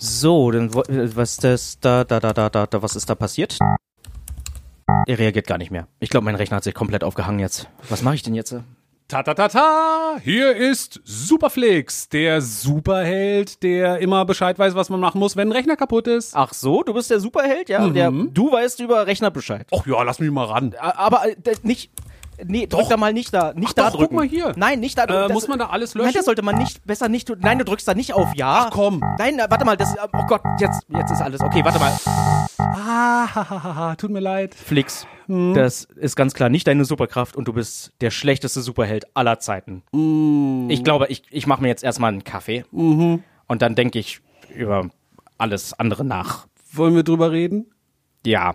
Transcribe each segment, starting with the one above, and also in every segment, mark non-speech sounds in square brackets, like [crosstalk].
So, dann äh, was das da da da da da, was ist da passiert? Er reagiert gar nicht mehr. Ich glaube, mein Rechner hat sich komplett aufgehangen jetzt. Was mache ich denn jetzt? Ta ta ta ta! Hier ist Superflix, der Superheld, der immer Bescheid weiß, was man machen muss, wenn ein Rechner kaputt ist. Ach so, du bist der Superheld, ja? Der, du weißt über Rechner Bescheid. Ach ja, lass mich mal ran. Aber äh, nicht. Nee, drück Doch. da mal nicht da, nicht Ach da doch, guck drücken. mal hier. Nein, nicht da Äh, das- muss man da alles Nein, löschen? das sollte man nicht, besser nicht tun. Nein, du drückst da nicht auf Ja. Ach, komm. Nein, äh, warte mal, das, oh Gott, jetzt, jetzt ist alles. Okay, warte mal. Ah, ha, ha, ha, ha, tut mir leid. Flix, Hm. das ist ganz klar nicht deine Superkraft und du bist der schlechteste Superheld aller Zeiten. Hm. Ich glaube, ich, ich mache mir jetzt erstmal einen Kaffee Mhm. und dann denke ich über alles andere nach. Wollen wir drüber reden? Ja.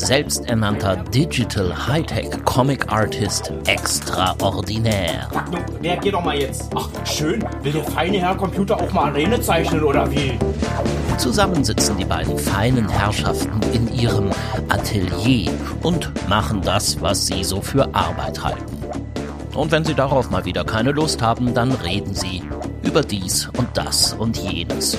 selbsternannter Digital Hightech Comic Artist extraordinär. Nun, reagier doch mal jetzt. Ach, schön. Will der feine Herr Computer auch mal Arene zeichnen oder wie? Zusammen sitzen die beiden feinen Herrschaften in ihrem Atelier und machen das, was sie so für Arbeit halten. Und wenn sie darauf mal wieder keine Lust haben, dann reden sie über dies und das und jenes.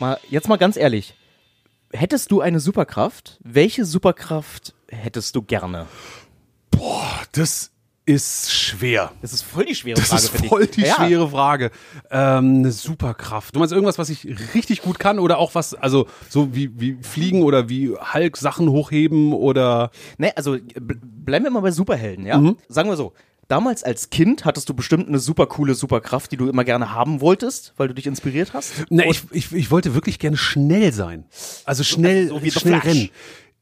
Mal, jetzt mal ganz ehrlich. Hättest du eine Superkraft? Welche Superkraft hättest du gerne? Das ist schwer. Das ist voll die schwere Das Frage ist für dich. voll die Ja. schwere Frage. Ähm, eine Superkraft. Du meinst irgendwas, was ich richtig gut kann oder auch was, also so wie, wie Fliegen oder wie Hulk Sachen hochheben oder Ne, also bl- bleiben wir mal bei Superhelden, ja? Mhm. Sagen wir so. Damals als Kind hattest du bestimmt eine super coole Superkraft, die du immer gerne haben wolltest, weil du dich inspiriert hast. Ne, ich, ich, ich wollte wirklich gerne schnell sein. Also schnell, so wie The schnell rennen.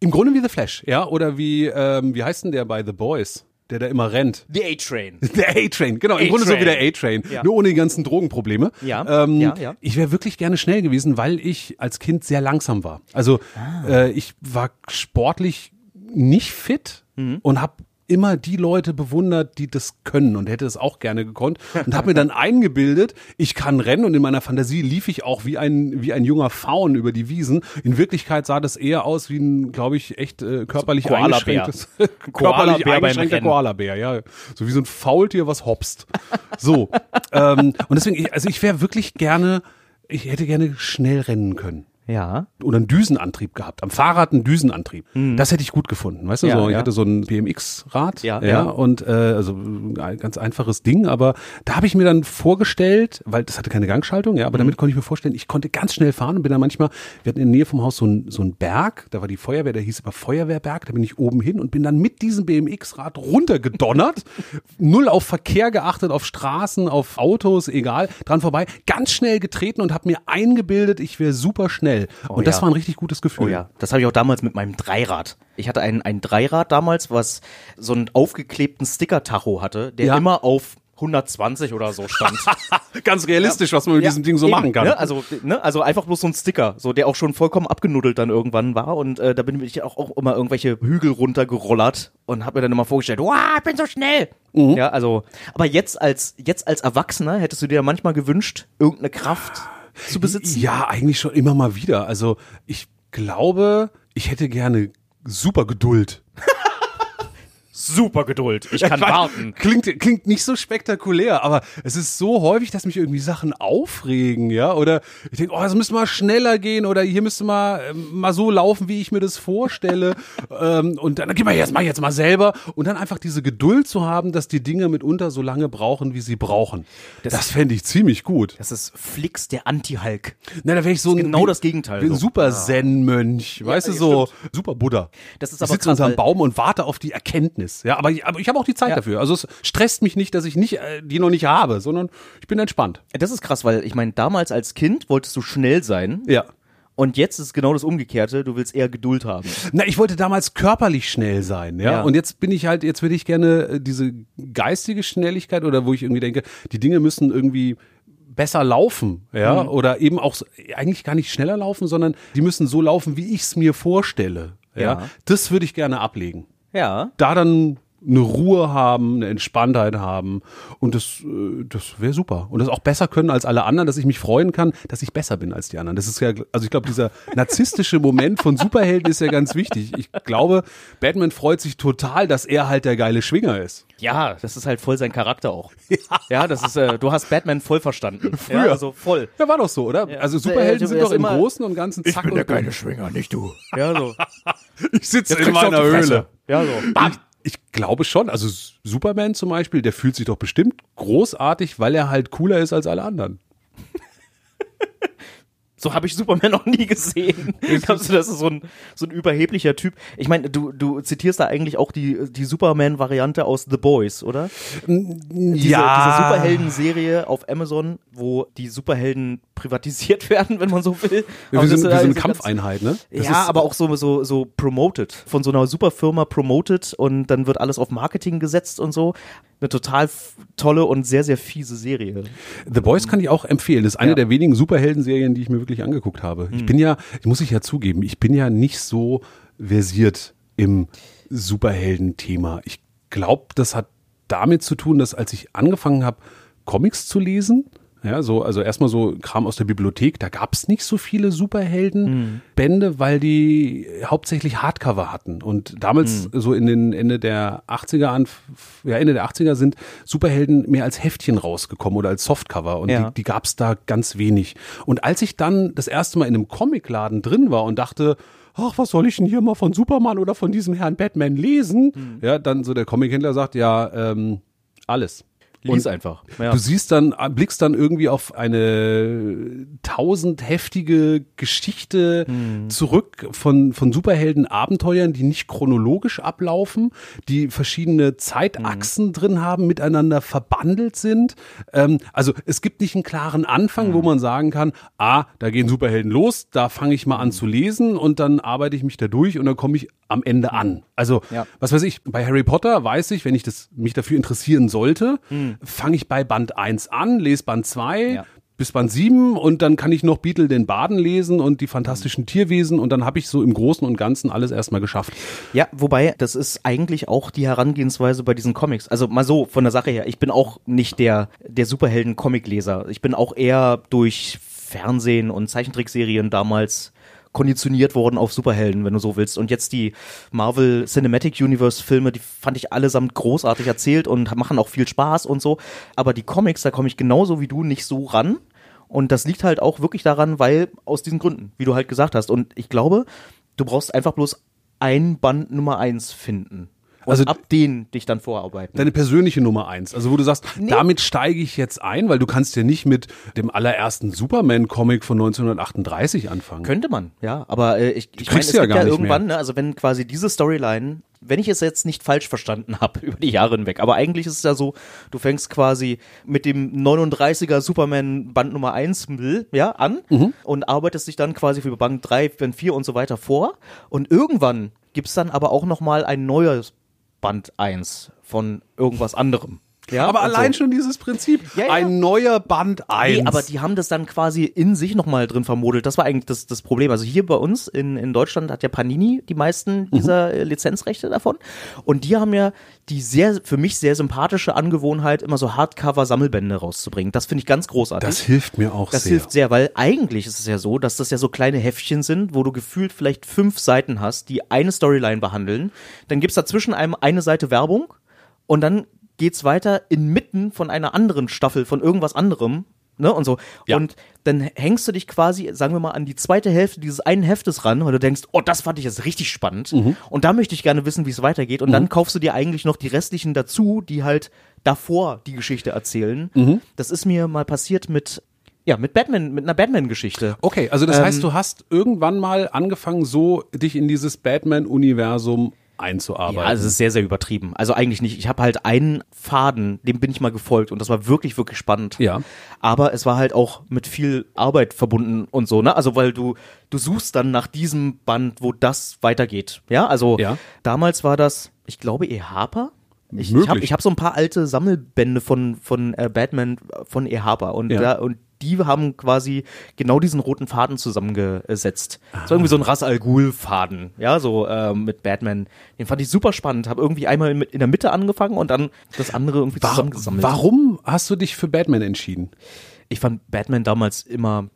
Im Grunde wie The Flash, ja. Oder wie, ähm, wie heißt denn der bei The Boys? Der da immer rennt. The A-Train. [laughs] Der A-Train, genau. Im Grunde so wie der A-Train. Ja. Nur ohne die ganzen Drogenprobleme. Ja, Ähm, ja, ja. Ich wäre wirklich gerne schnell gewesen, weil ich als Kind sehr langsam war. Also Ah. äh, ich war sportlich nicht fit Mhm. und habe immer die Leute bewundert, die das können und hätte es auch gerne gekonnt und habe mir dann [laughs] eingebildet, ich kann rennen und in meiner Fantasie lief ich auch wie ein wie ein junger Faun über die Wiesen. In Wirklichkeit sah das eher aus wie ein, glaube ich, echt äh, körperlich Koalabär. eingeschränktes [laughs] körperlich beim eingeschränkter. Koalabär, ja, so wie so ein Faultier, was hopst. So [laughs] ähm, und deswegen, ich, also ich wäre wirklich gerne, ich hätte gerne schnell rennen können Ja. oder einen Düsenantrieb gehabt. Am Fahrrad einen Düsenantrieb. Das hätte ich gut gefunden. Weißt du, Ja, so, ich ja. hatte so ein BMX-Rad. Ja, ja. Und äh, also ein ganz einfaches Ding, aber da habe ich mir dann vorgestellt, weil das hatte keine Gangschaltung, ja, aber Mhm. damit konnte ich mir vorstellen, ich konnte ganz schnell fahren und bin dann manchmal, wir hatten in der Nähe vom Haus so ein, so ein Berg, da war die Feuerwehr, der hieß aber Feuerwehrberg, da bin ich oben hin und bin dann mit diesem BMX-Rad runtergedonnert, [laughs] null auf Verkehr geachtet, auf Straßen, auf Autos, egal, dran vorbei, ganz schnell getreten und habe mir eingebildet, ich wäre super schnell. Und das ja. war ein richtig gutes Gefühl. Oh ja, das habe ich auch damals mit meinem Dreirad. Ich hatte ein, ein Dreirad damals, was so einen aufgeklebten Sticker-Tacho hatte, der Ja. immer auf 120 oder so stand. [laughs] Ganz realistisch, was man mit Ja, diesem Ding so eben, machen kann. Ne? Also, ne? also einfach bloß so ein Sticker, so der auch schon vollkommen abgenuddelt dann irgendwann war und äh, da bin ich auch, auch immer irgendwelche Hügel runtergerollert und habe mir dann immer vorgestellt, wow, ich bin so schnell. Mhm. Ja, also, aber jetzt als jetzt als Erwachsener hättest du dir manchmal gewünscht, irgendeine Kraft zu besitzen? Ja, eigentlich schon immer mal wieder. Also ich glaube, ich hätte gerne super Geduld. [laughs] super Geduld. Ich kann [laughs] weiß, warten. Klingt, klingt nicht so spektakulär, aber es ist so häufig, dass mich irgendwie Sachen aufregen, ja. Oder ich denke, oh, das müsste mal schneller gehen oder hier müsste mal, ähm, mal so laufen, wie ich mir das vorstelle. [laughs] ähm, und dann, gib mal jetzt mal jetzt mal selber. Und dann einfach diese Geduld zu haben, dass die Dinge mitunter so lange brauchen, wie sie brauchen. Das, fände ich ziemlich gut. Das ist Flix, der Anti-Hulk. Na, da wäre ich so ein, genau das Gegenteil, ein so. super Zen-Mönch, weißt du, ja, so super Buddha. Das ist ich aber sitze krass, unterm weil- Baum und warte auf die Erkenntnis. Ja, aber, ich- aber ich habe auch die Zeit Ja. dafür. Also es stresst mich nicht, dass ich nicht äh, die noch nicht habe, sondern ich bin entspannt. Das ist krass, weil ich meine, damals als Kind wolltest du schnell sein. Ja. Und jetzt ist genau das Umgekehrte. Du willst eher Geduld haben. Na, ich wollte damals körperlich schnell sein, ja? Ja. Und jetzt bin ich halt, jetzt würde ich gerne äh, diese geistige Schnelligkeit oder wo ich irgendwie denke, die Dinge müssen irgendwie besser laufen, ja, oder eben auch eigentlich gar nicht schneller laufen, sondern die müssen so laufen, wie ich es mir vorstelle, ja. Ja. Das würde ich gerne ablegen. Ja. Da dann eine Ruhe haben, eine Entspanntheit haben und das, äh, das wäre super. Und das auch besser können als alle anderen, dass ich mich freuen kann, dass ich besser bin als die anderen. Das ist ja, also ich glaube, dieser narzisstische Moment von Superhelden ist ja ganz wichtig. Ich glaube, Batman freut sich total, dass er halt der geile Schwinger ist. Ja, das ist halt voll sein Charakter auch. [laughs] Ja, das ist, äh, du hast Batman voll verstanden. Früher. Ja, also voll. Ja, war doch so, oder? Also Superhelden Der- sind der doch im Großen und Ganzen zack und bumm. Schwinger, nicht du. Ja, so. [laughs] Ich sitze in meiner. Höhle. Ja, so. Ich, ich glaube schon. Also Superman zum Beispiel, der fühlt sich doch bestimmt großartig, weil er halt cooler ist als alle anderen. So habe ich Superman noch nie gesehen. Glaubst du, das ist so ein, so ein überheblicher Typ? Ich meine, du, du zitierst da eigentlich auch die, die Superman-Variante aus The Boys, oder? Diese, diese Superhelden-Serie auf Amazon, wo die Superhelden privatisiert [laughs] werden, wenn man so will. Ja, wir sind, wir sind eine also Kampfeinheit, ne? Das ja, aber auch so, so, so promoted. Von so einer Superfirma promoted und dann wird alles auf Marketing gesetzt und so. Eine total tolle und sehr, sehr fiese Serie. The Boys kann ich auch empfehlen. Das ist eine Ja. der wenigen Superhelden-Serien, die ich mir wirklich angeguckt habe. Ich bin ja, ich muss ich ja zugeben, ich bin ja nicht so versiert im Superhelden-Thema. Ich glaube, das hat damit zu tun, dass als ich angefangen habe, Comics zu lesen, ja, so, also erstmal so Kram aus der Bibliothek, da gab es nicht so viele Superhelden-Bände, weil die hauptsächlich Hardcover hatten. Und damals, so in den Ende der 80er an, ja, Ende der 80er sind Superhelden mehr als Heftchen rausgekommen oder als Softcover. Und Ja. die, die gab es da ganz wenig. Und als ich dann das erste Mal in einem Comicladen drin war und dachte, ach, was soll ich denn hier mal von Superman oder von diesem Herrn Batman lesen? Ja, dann so der Comichändler sagt, ja, ähm, alles. Lies Und einfach. Ja. Du siehst dann, blickst dann irgendwie auf eine tausendheftige Geschichte Mhm. zurück von, von Superhelden-Abenteuern, die nicht chronologisch ablaufen, die verschiedene Zeitachsen Mhm. drin haben, miteinander verbandelt sind. Ähm, also es gibt nicht einen klaren Anfang, Mhm. wo man sagen kann, ah, da gehen Superhelden los, da fange ich mal an zu lesen und dann arbeite ich mich da durch und dann komme ich am Ende an. Also, Ja. was weiß ich, bei Harry Potter weiß ich, wenn ich das, mich dafür interessieren sollte, fange ich bei Band 1 an, lese Band 2 Hm. Ja. bis Band 7 und dann kann ich noch Beetle den Baden lesen und die fantastischen Tierwesen und dann habe ich so im Großen und Ganzen alles erstmal geschafft. Ja, wobei, das ist eigentlich auch die Herangehensweise bei diesen Comics. Also mal so, von der Sache her, ich bin auch nicht der, der Superhelden-Comic-Leser. Ich bin auch eher durch Fernsehen und Zeichentrickserien damals konditioniert worden auf Superhelden, wenn du so willst. Und jetzt die Marvel Cinematic Universe Filme, die fand ich allesamt großartig erzählt und machen auch viel Spaß und so. Aber die Comics, da komme ich genauso wie du nicht so ran. Und das liegt halt auch wirklich daran, weil aus diesen Gründen, wie du halt gesagt hast. Und ich glaube, du brauchst einfach bloß ein Band Nummer eins finden. Also- ab den dich dann vorarbeiten. Deine persönliche Nummer eins, also wo du sagst, Nee. damit steige ich jetzt ein, weil du kannst ja nicht mit dem allerersten Superman-Comic von 1938 anfangen. Könnte man, ja. Aber äh, ich, ich meine, es ja gibt gar ja irgendwann, ne, also wenn quasi diese Storyline, wenn ich es jetzt nicht falsch verstanden [laughs] habe über die Jahre hinweg, aber eigentlich ist es ja so, du fängst quasi mit dem 39er Superman Band Nummer 1 ja, an Mhm. und arbeitest dich dann quasi für Band 3, Band 4 und so weiter vor. Und irgendwann gibt's dann aber auch nochmal ein neues Band 1 von irgendwas anderem. Ja, aber allein so. schon dieses Prinzip. Ja, ja. Ein neuer Band 1. Nee, aber die haben das dann quasi in sich nochmal drin vermodelt. Das war eigentlich das, das Problem. Also hier bei uns in, in Deutschland hat ja Panini die meisten dieser äh, Lizenzrechte davon. Und die haben ja die sehr, für mich sehr sympathische Angewohnheit, immer so Hardcover-Sammelbände rauszubringen. Das finde ich ganz großartig. das hilft mir auch Das sehr. hilft sehr, weil eigentlich ist es ja so, dass das ja so kleine Heftchen sind, wo du gefühlt vielleicht fünf Seiten hast, die eine Storyline behandeln. Dann gibt's dazwischen einem eine Seite Werbung und dann geht's weiter inmitten von einer anderen Staffel von irgendwas anderem. Ne, und so. Ja. Und dann hängst du dich quasi, sagen wir mal, an die zweite Hälfte dieses einen Heftes ran, weil du denkst, oh, das fand ich jetzt richtig spannend. Mhm. Und da möchte ich gerne wissen, wie es weitergeht. Und dann kaufst du dir eigentlich noch die restlichen dazu, die halt davor die Geschichte erzählen. Mhm. Das ist mir mal passiert mit, ja, mit Batman, mit einer Batman-Geschichte. Okay, also das Ähm, heißt, du hast irgendwann mal angefangen, so dich in dieses Batman-Universum einzuarbeiten. Ja, also es ist sehr, sehr übertrieben. Also eigentlich nicht. Ich habe halt einen Faden, dem bin ich mal gefolgt und das war wirklich, wirklich spannend. Ja. Aber es war halt auch mit viel Arbeit verbunden und so, ne? Also weil du, du suchst dann nach diesem Band, wo das weitergeht. Ja, also Ja. damals war das, ich glaube, E. Harper. Ich, ich habe ich hab so ein paar alte Sammelbände von, von äh, Batman von E. Harper und, Ja. da, und die haben quasi genau diesen roten Faden zusammengesetzt. So irgendwie so ein Ras Al Ghul-Faden, ja, so ähm, mit Batman. Den fand ich super spannend. Habe irgendwie einmal in, der Mitte angefangen und dann das andere irgendwie zusammengesammelt. Warum hast du dich für Batman entschieden? Ich fand Batman damals immer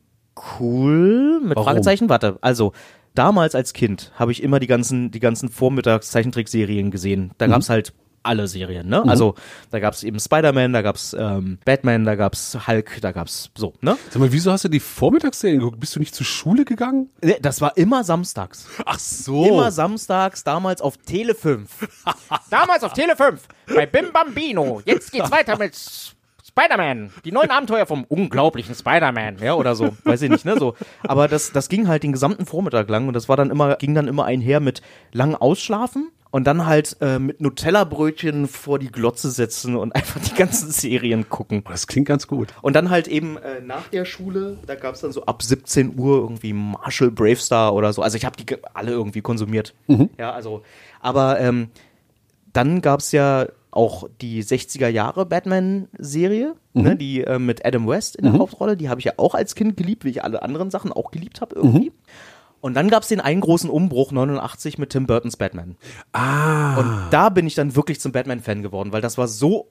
cool. Mit Warum? Fragezeichen. Warte, also damals als Kind habe ich immer die ganzen, die ganzen Vormittags-Zeichentrickserien gesehen. Da gab's halt alle Serien, ne? Also da gab's eben Spider-Man, da gab's ähm, Batman, da gab's Hulk, da gab's so, ne? Sag mal, wieso hast du die Vormittagsserien geguckt? Bist du nicht zur Schule gegangen? Nee, Das war immer samstags. Ach so. Immer samstags, damals auf Tele 5. [laughs] damals auf Tele 5 bei Bim Bambino. Jetzt geht's weiter mit Spider-Man. Die neuen Abenteuer vom unglaublichen Spider-Man. Ja, oder so. Weiß ich nicht, ne? So. Aber das, das ging halt den gesamten Vormittag lang und das war dann immer, ging dann immer einher mit lang ausschlafen. Und dann halt äh, mit Nutella-Brötchen vor die Glotze setzen und [laughs] einfach die ganzen Serien gucken. Das klingt ganz gut. Und dann halt eben äh, nach der Schule, da gab es dann so ab 17 Uhr irgendwie Marshall Bravestar oder so. Also ich habe die alle irgendwie konsumiert. Ja, also, aber ähm, dann gab es ja auch die 60er Jahre Batman-Serie, ne, die äh, mit Adam West in der Hauptrolle. Die habe ich ja auch als Kind geliebt, wie ich alle anderen Sachen auch geliebt habe irgendwie. Und dann gab es den einen großen Umbruch 89 mit Tim Burtons Batman. Ah. Und da bin ich dann wirklich zum Batman-Fan geworden, weil das war so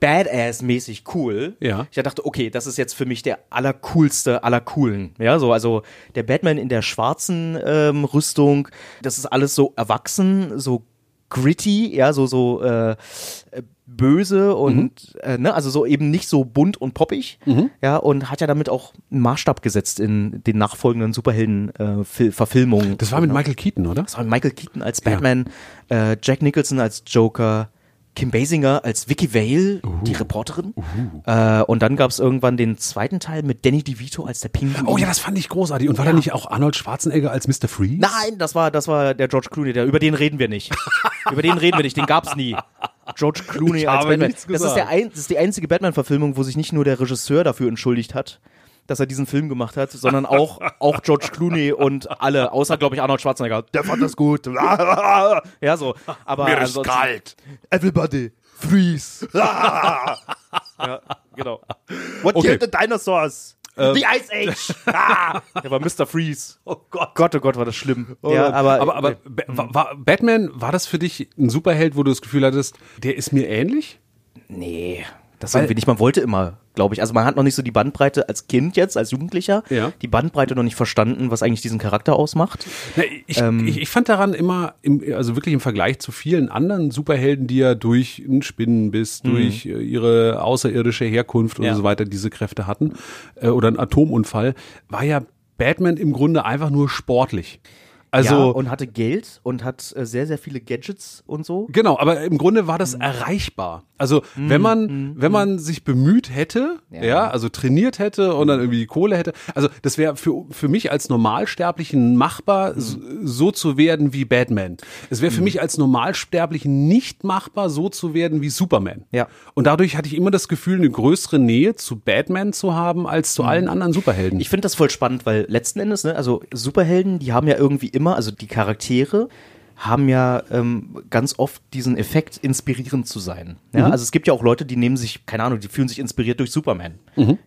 Badass-mäßig cool. Ja. Ich dachte, okay, das ist jetzt für mich der allercoolste aller coolen. Ja, so, also der Batman in der schwarzen ähm, Rüstung, das ist alles so erwachsen, so gritty, ja, so, so äh, äh, böse und äh, ne, also so eben nicht so bunt und poppig, ja, und hat ja damit auch einen Maßstab gesetzt in den nachfolgenden Superhelden-Verfilmungen. Das war mit Michael Keaton, oder? Das war Michael Keaton als Batman, äh, Jack Nicholson als Joker, Kim Basinger als Vicky Vale, die Reporterin. Äh, und dann gab es irgendwann den zweiten Teil mit Danny DeVito als der Pinguin. Oh ja, das fand ich großartig. Und war da nicht auch Arnold Schwarzenegger als Mr. Freeze? Nein, das war, das war der George Clooney, der, über den reden wir nicht. [laughs] über den reden wir nicht, den gab's nie. George Clooney als Batman. Das ist, der ein, das ist die einzige Batman-Verfilmung, wo sich nicht nur der Regisseur dafür entschuldigt hat, dass er diesen Film gemacht hat, sondern auch, auch George Clooney und alle, außer, glaube ich, Arnold Schwarzenegger. Der fand das gut. [laughs] ja, so. Aber ansonsten- Everybody, freeze. [laughs] ja, genau. What Okay. killed the dinosaurs? The Ice Age. ah, der war Mr. Freeze. Oh Gott. Gott, oh Gott, war das schlimm. ja, aber, aber, aber Ba- war, war Batman, war das für dich ein Superheld, wo du das Gefühl hattest, der ist mir ähnlich? nee, das irgendwie nicht. Man wollte immer, glaube ich. Also man hat noch nicht so die Bandbreite als Kind jetzt, als Jugendlicher, Ja. die Bandbreite noch nicht verstanden, was eigentlich diesen Charakter ausmacht. Na, ich, Ähm. ich, ich fand daran immer, im, also wirklich im Vergleich zu vielen anderen Superhelden, die ja durch einen Spinnenbiss, durch äh, ihre außerirdische Herkunft und Mhm. Ja. so weiter diese Kräfte hatten, äh, oder einen Atomunfall, war ja Batman im Grunde einfach nur sportlich. Also ja, und hatte Geld und hat äh, sehr, sehr viele Gadgets und so. Genau, aber im Grunde war Mhm. das erreichbar. Also wenn man, wenn man sich bemüht hätte, ja. also trainiert hätte und dann irgendwie die Kohle hätte, also das wäre für, für mich als Normalsterblichen machbar, Mhm. so, so zu werden wie Batman. Es wäre für mich als Normalsterblichen nicht machbar, so zu werden wie Superman. Ja. Und dadurch hatte ich immer das Gefühl, eine größere Nähe zu Batman zu haben als zu allen anderen Superhelden. Mhm. Ich finde das voll spannend, weil letzten Endes, ne, also Superhelden, die haben ja irgendwie immer, also die Charaktere haben ja ähm, ganz oft diesen Effekt, inspirierend zu sein. Ja, also es gibt ja auch Leute, die nehmen sich, keine Ahnung, die fühlen sich inspiriert durch Superman.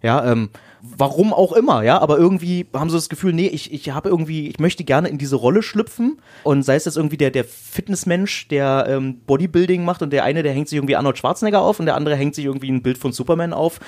Ja, ähm, warum auch immer, ja, aber irgendwie haben sie das Gefühl, nee, ich, ich habe irgendwie, ich möchte gerne in diese Rolle schlüpfen und sei es jetzt irgendwie der, der Fitnessmensch, der ähm, Bodybuilding macht und der eine, der hängt sich irgendwie Arnold Schwarzenegger auf und der andere hängt sich irgendwie ein Bild von Superman auf.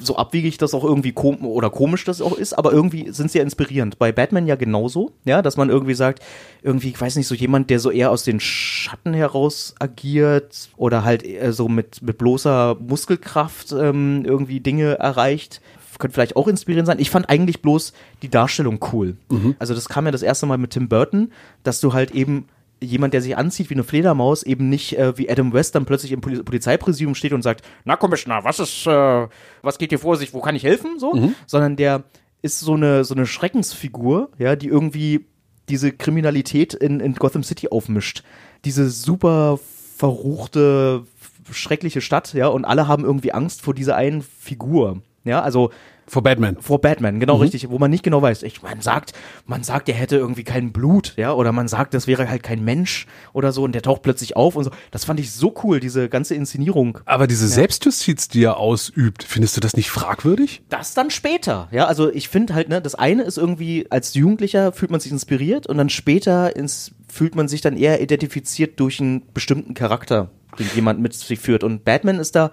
So abwegig das auch irgendwie kom oder komisch das auch ist, aber irgendwie sind sie ja inspirierend. Bei Batman ja genauso, ja, dass man irgendwie sagt, irgendwie, ich weiß nicht, so jemand, der so eher aus den Schatten heraus agiert oder halt so mit, mit bloßer Muskelkraft ähm, irgendwie Dinge erreicht könnte vielleicht auch inspirierend sein. Ich fand eigentlich bloß die Darstellung cool. Also das kam ja das erste Mal mit Tim Burton, dass du halt eben jemand, der sich anzieht wie eine Fledermaus, eben nicht äh, wie Adam West dann plötzlich im Poli Polizeipräsidium steht und sagt, na Commissioner, was ist, äh, was geht hier vor sich, wo kann ich helfen, so, sondern der ist so eine, so eine Schreckensfigur, ja, die irgendwie diese Kriminalität in, in Gotham City aufmischt. Diese super verruchte, schreckliche Stadt, ja, und alle haben irgendwie Angst vor dieser einen Figur. Ja, also Vor Batman. vor Batman, genau richtig, wo man nicht genau weiß. Ich, man sagt, man sagt, er hätte irgendwie kein Blut, ja, oder man sagt, das wäre halt kein Mensch oder so und der taucht plötzlich auf und so. Das fand ich so cool, diese ganze Inszenierung. Aber diese Selbstjustiz, die er ausübt, findest du das nicht fragwürdig? Das dann später, ja, also ich finde halt, ne, das eine ist irgendwie, als Jugendlicher fühlt man sich inspiriert und dann später ins, fühlt man sich dann eher identifiziert durch einen bestimmten Charakter, den jemand mit sich führt. Und Batman ist da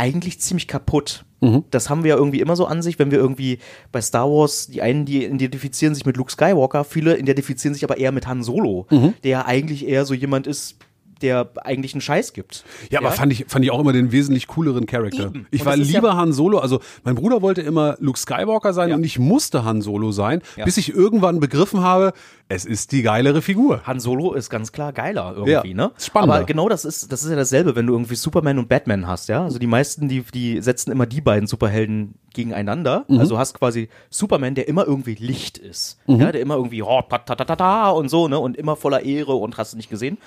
eigentlich ziemlich kaputt. Das haben wir ja irgendwie immer so an sich, wenn wir irgendwie bei Star Wars, die einen, die identifizieren sich mit Luke Skywalker, viele identifizieren sich aber eher mit Han Solo, der ja eigentlich eher so jemand ist, der eigentlich einen Scheiß gibt. Ja, aber fand ich, fand ich auch immer den wesentlich cooleren Charakter. Ich war lieber ja- Han Solo, also mein Bruder wollte immer Luke Skywalker sein Ja. und ich musste Han Solo sein, Ja. bis ich irgendwann begriffen habe, es ist die geilere Figur. Han Solo ist ganz klar geiler irgendwie, Ja, ne? ist spannender. Aber genau das ist, das ist ja dasselbe, wenn du irgendwie Superman und Batman hast, ja? Also die meisten, die, die setzen immer die beiden Superhelden gegeneinander. Mhm. Also hast quasi Superman, der immer irgendwie Licht ist. Ja, der immer irgendwie, oh, ta, ta, ta, ta, ta, und so, ne? Und immer voller Ehre und hast du nicht gesehen.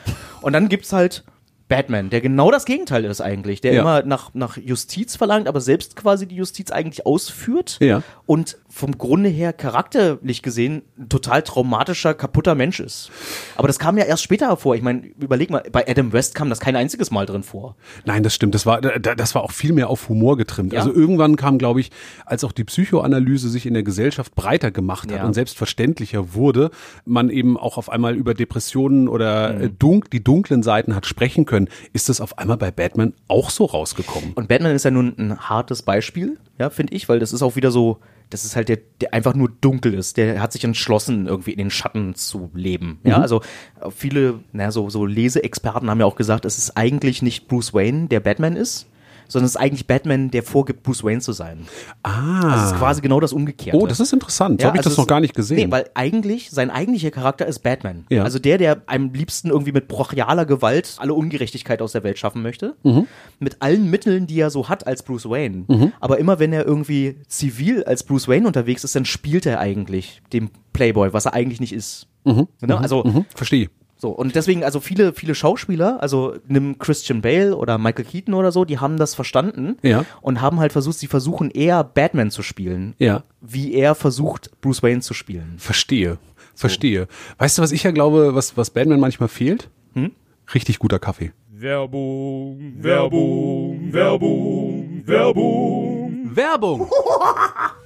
Und dann gibt's halt Batman, der genau das Gegenteil ist eigentlich, der Ja. immer nach, nach Justiz verlangt, aber selbst quasi die Justiz eigentlich ausführt Ja. und vom Grunde her charakterlich gesehen ein total traumatischer, kaputter Mensch ist. Aber das kam ja erst später hervor. Ich meine, überleg mal, bei Adam West kam das kein einziges Mal drin vor. Nein, das stimmt. Das war, da- das war auch viel mehr auf Humor getrimmt. Ja. Also irgendwann kam, glaube ich, als auch die Psychoanalyse sich in der Gesellschaft breiter gemacht hat Ja. und selbstverständlicher wurde, man eben auch auf einmal über Depressionen oder Mhm. äh, dunk, die dunklen Seiten hat sprechen können, ist das auf einmal bei Batman auch so rausgekommen. Und Batman ist ja nun ein hartes Beispiel, ja, finde ich, weil das ist auch wieder so, das ist halt der, der einfach nur dunkel ist. Der hat sich entschlossen, irgendwie in den Schatten zu leben. Ja, also äh, viele, naja, so, so Leseexperten haben ja auch gesagt, es ist eigentlich nicht Bruce Wayne, der Batman ist, sondern es ist eigentlich Batman, der vorgibt, Bruce Wayne zu sein. Ah. Das ist quasi genau das Umgekehrte. Oh, das ist interessant. So Ja, habe ich also das noch es- gar nicht gesehen. Nee, weil eigentlich, sein eigentlicher Charakter ist Batman. Ja. Also der, der am liebsten irgendwie mit brachialer Gewalt alle Ungerechtigkeit aus der Welt schaffen möchte. Mhm. Mit allen Mitteln, die er so hat als Bruce Wayne. Aber immer wenn er irgendwie zivil als Bruce Wayne unterwegs ist, dann spielt er eigentlich den Playboy, was er eigentlich nicht ist. Ne? Also mhm, verstehe. So, und deswegen, also viele, viele Schauspieler, also nimm Christian Bale oder Michael Keaton oder so, die haben das verstanden Ja. und haben halt versucht, sie versuchen eher Batman zu spielen, Ja. wie er versucht, Bruce Wayne zu spielen. Verstehe. Verstehe. Weißt du, was ich ja glaube, was, was Batman manchmal fehlt? Hm? Richtig guter Kaffee. Werbung, Werbung, Werbung, Werbung. Werbung! [laughs]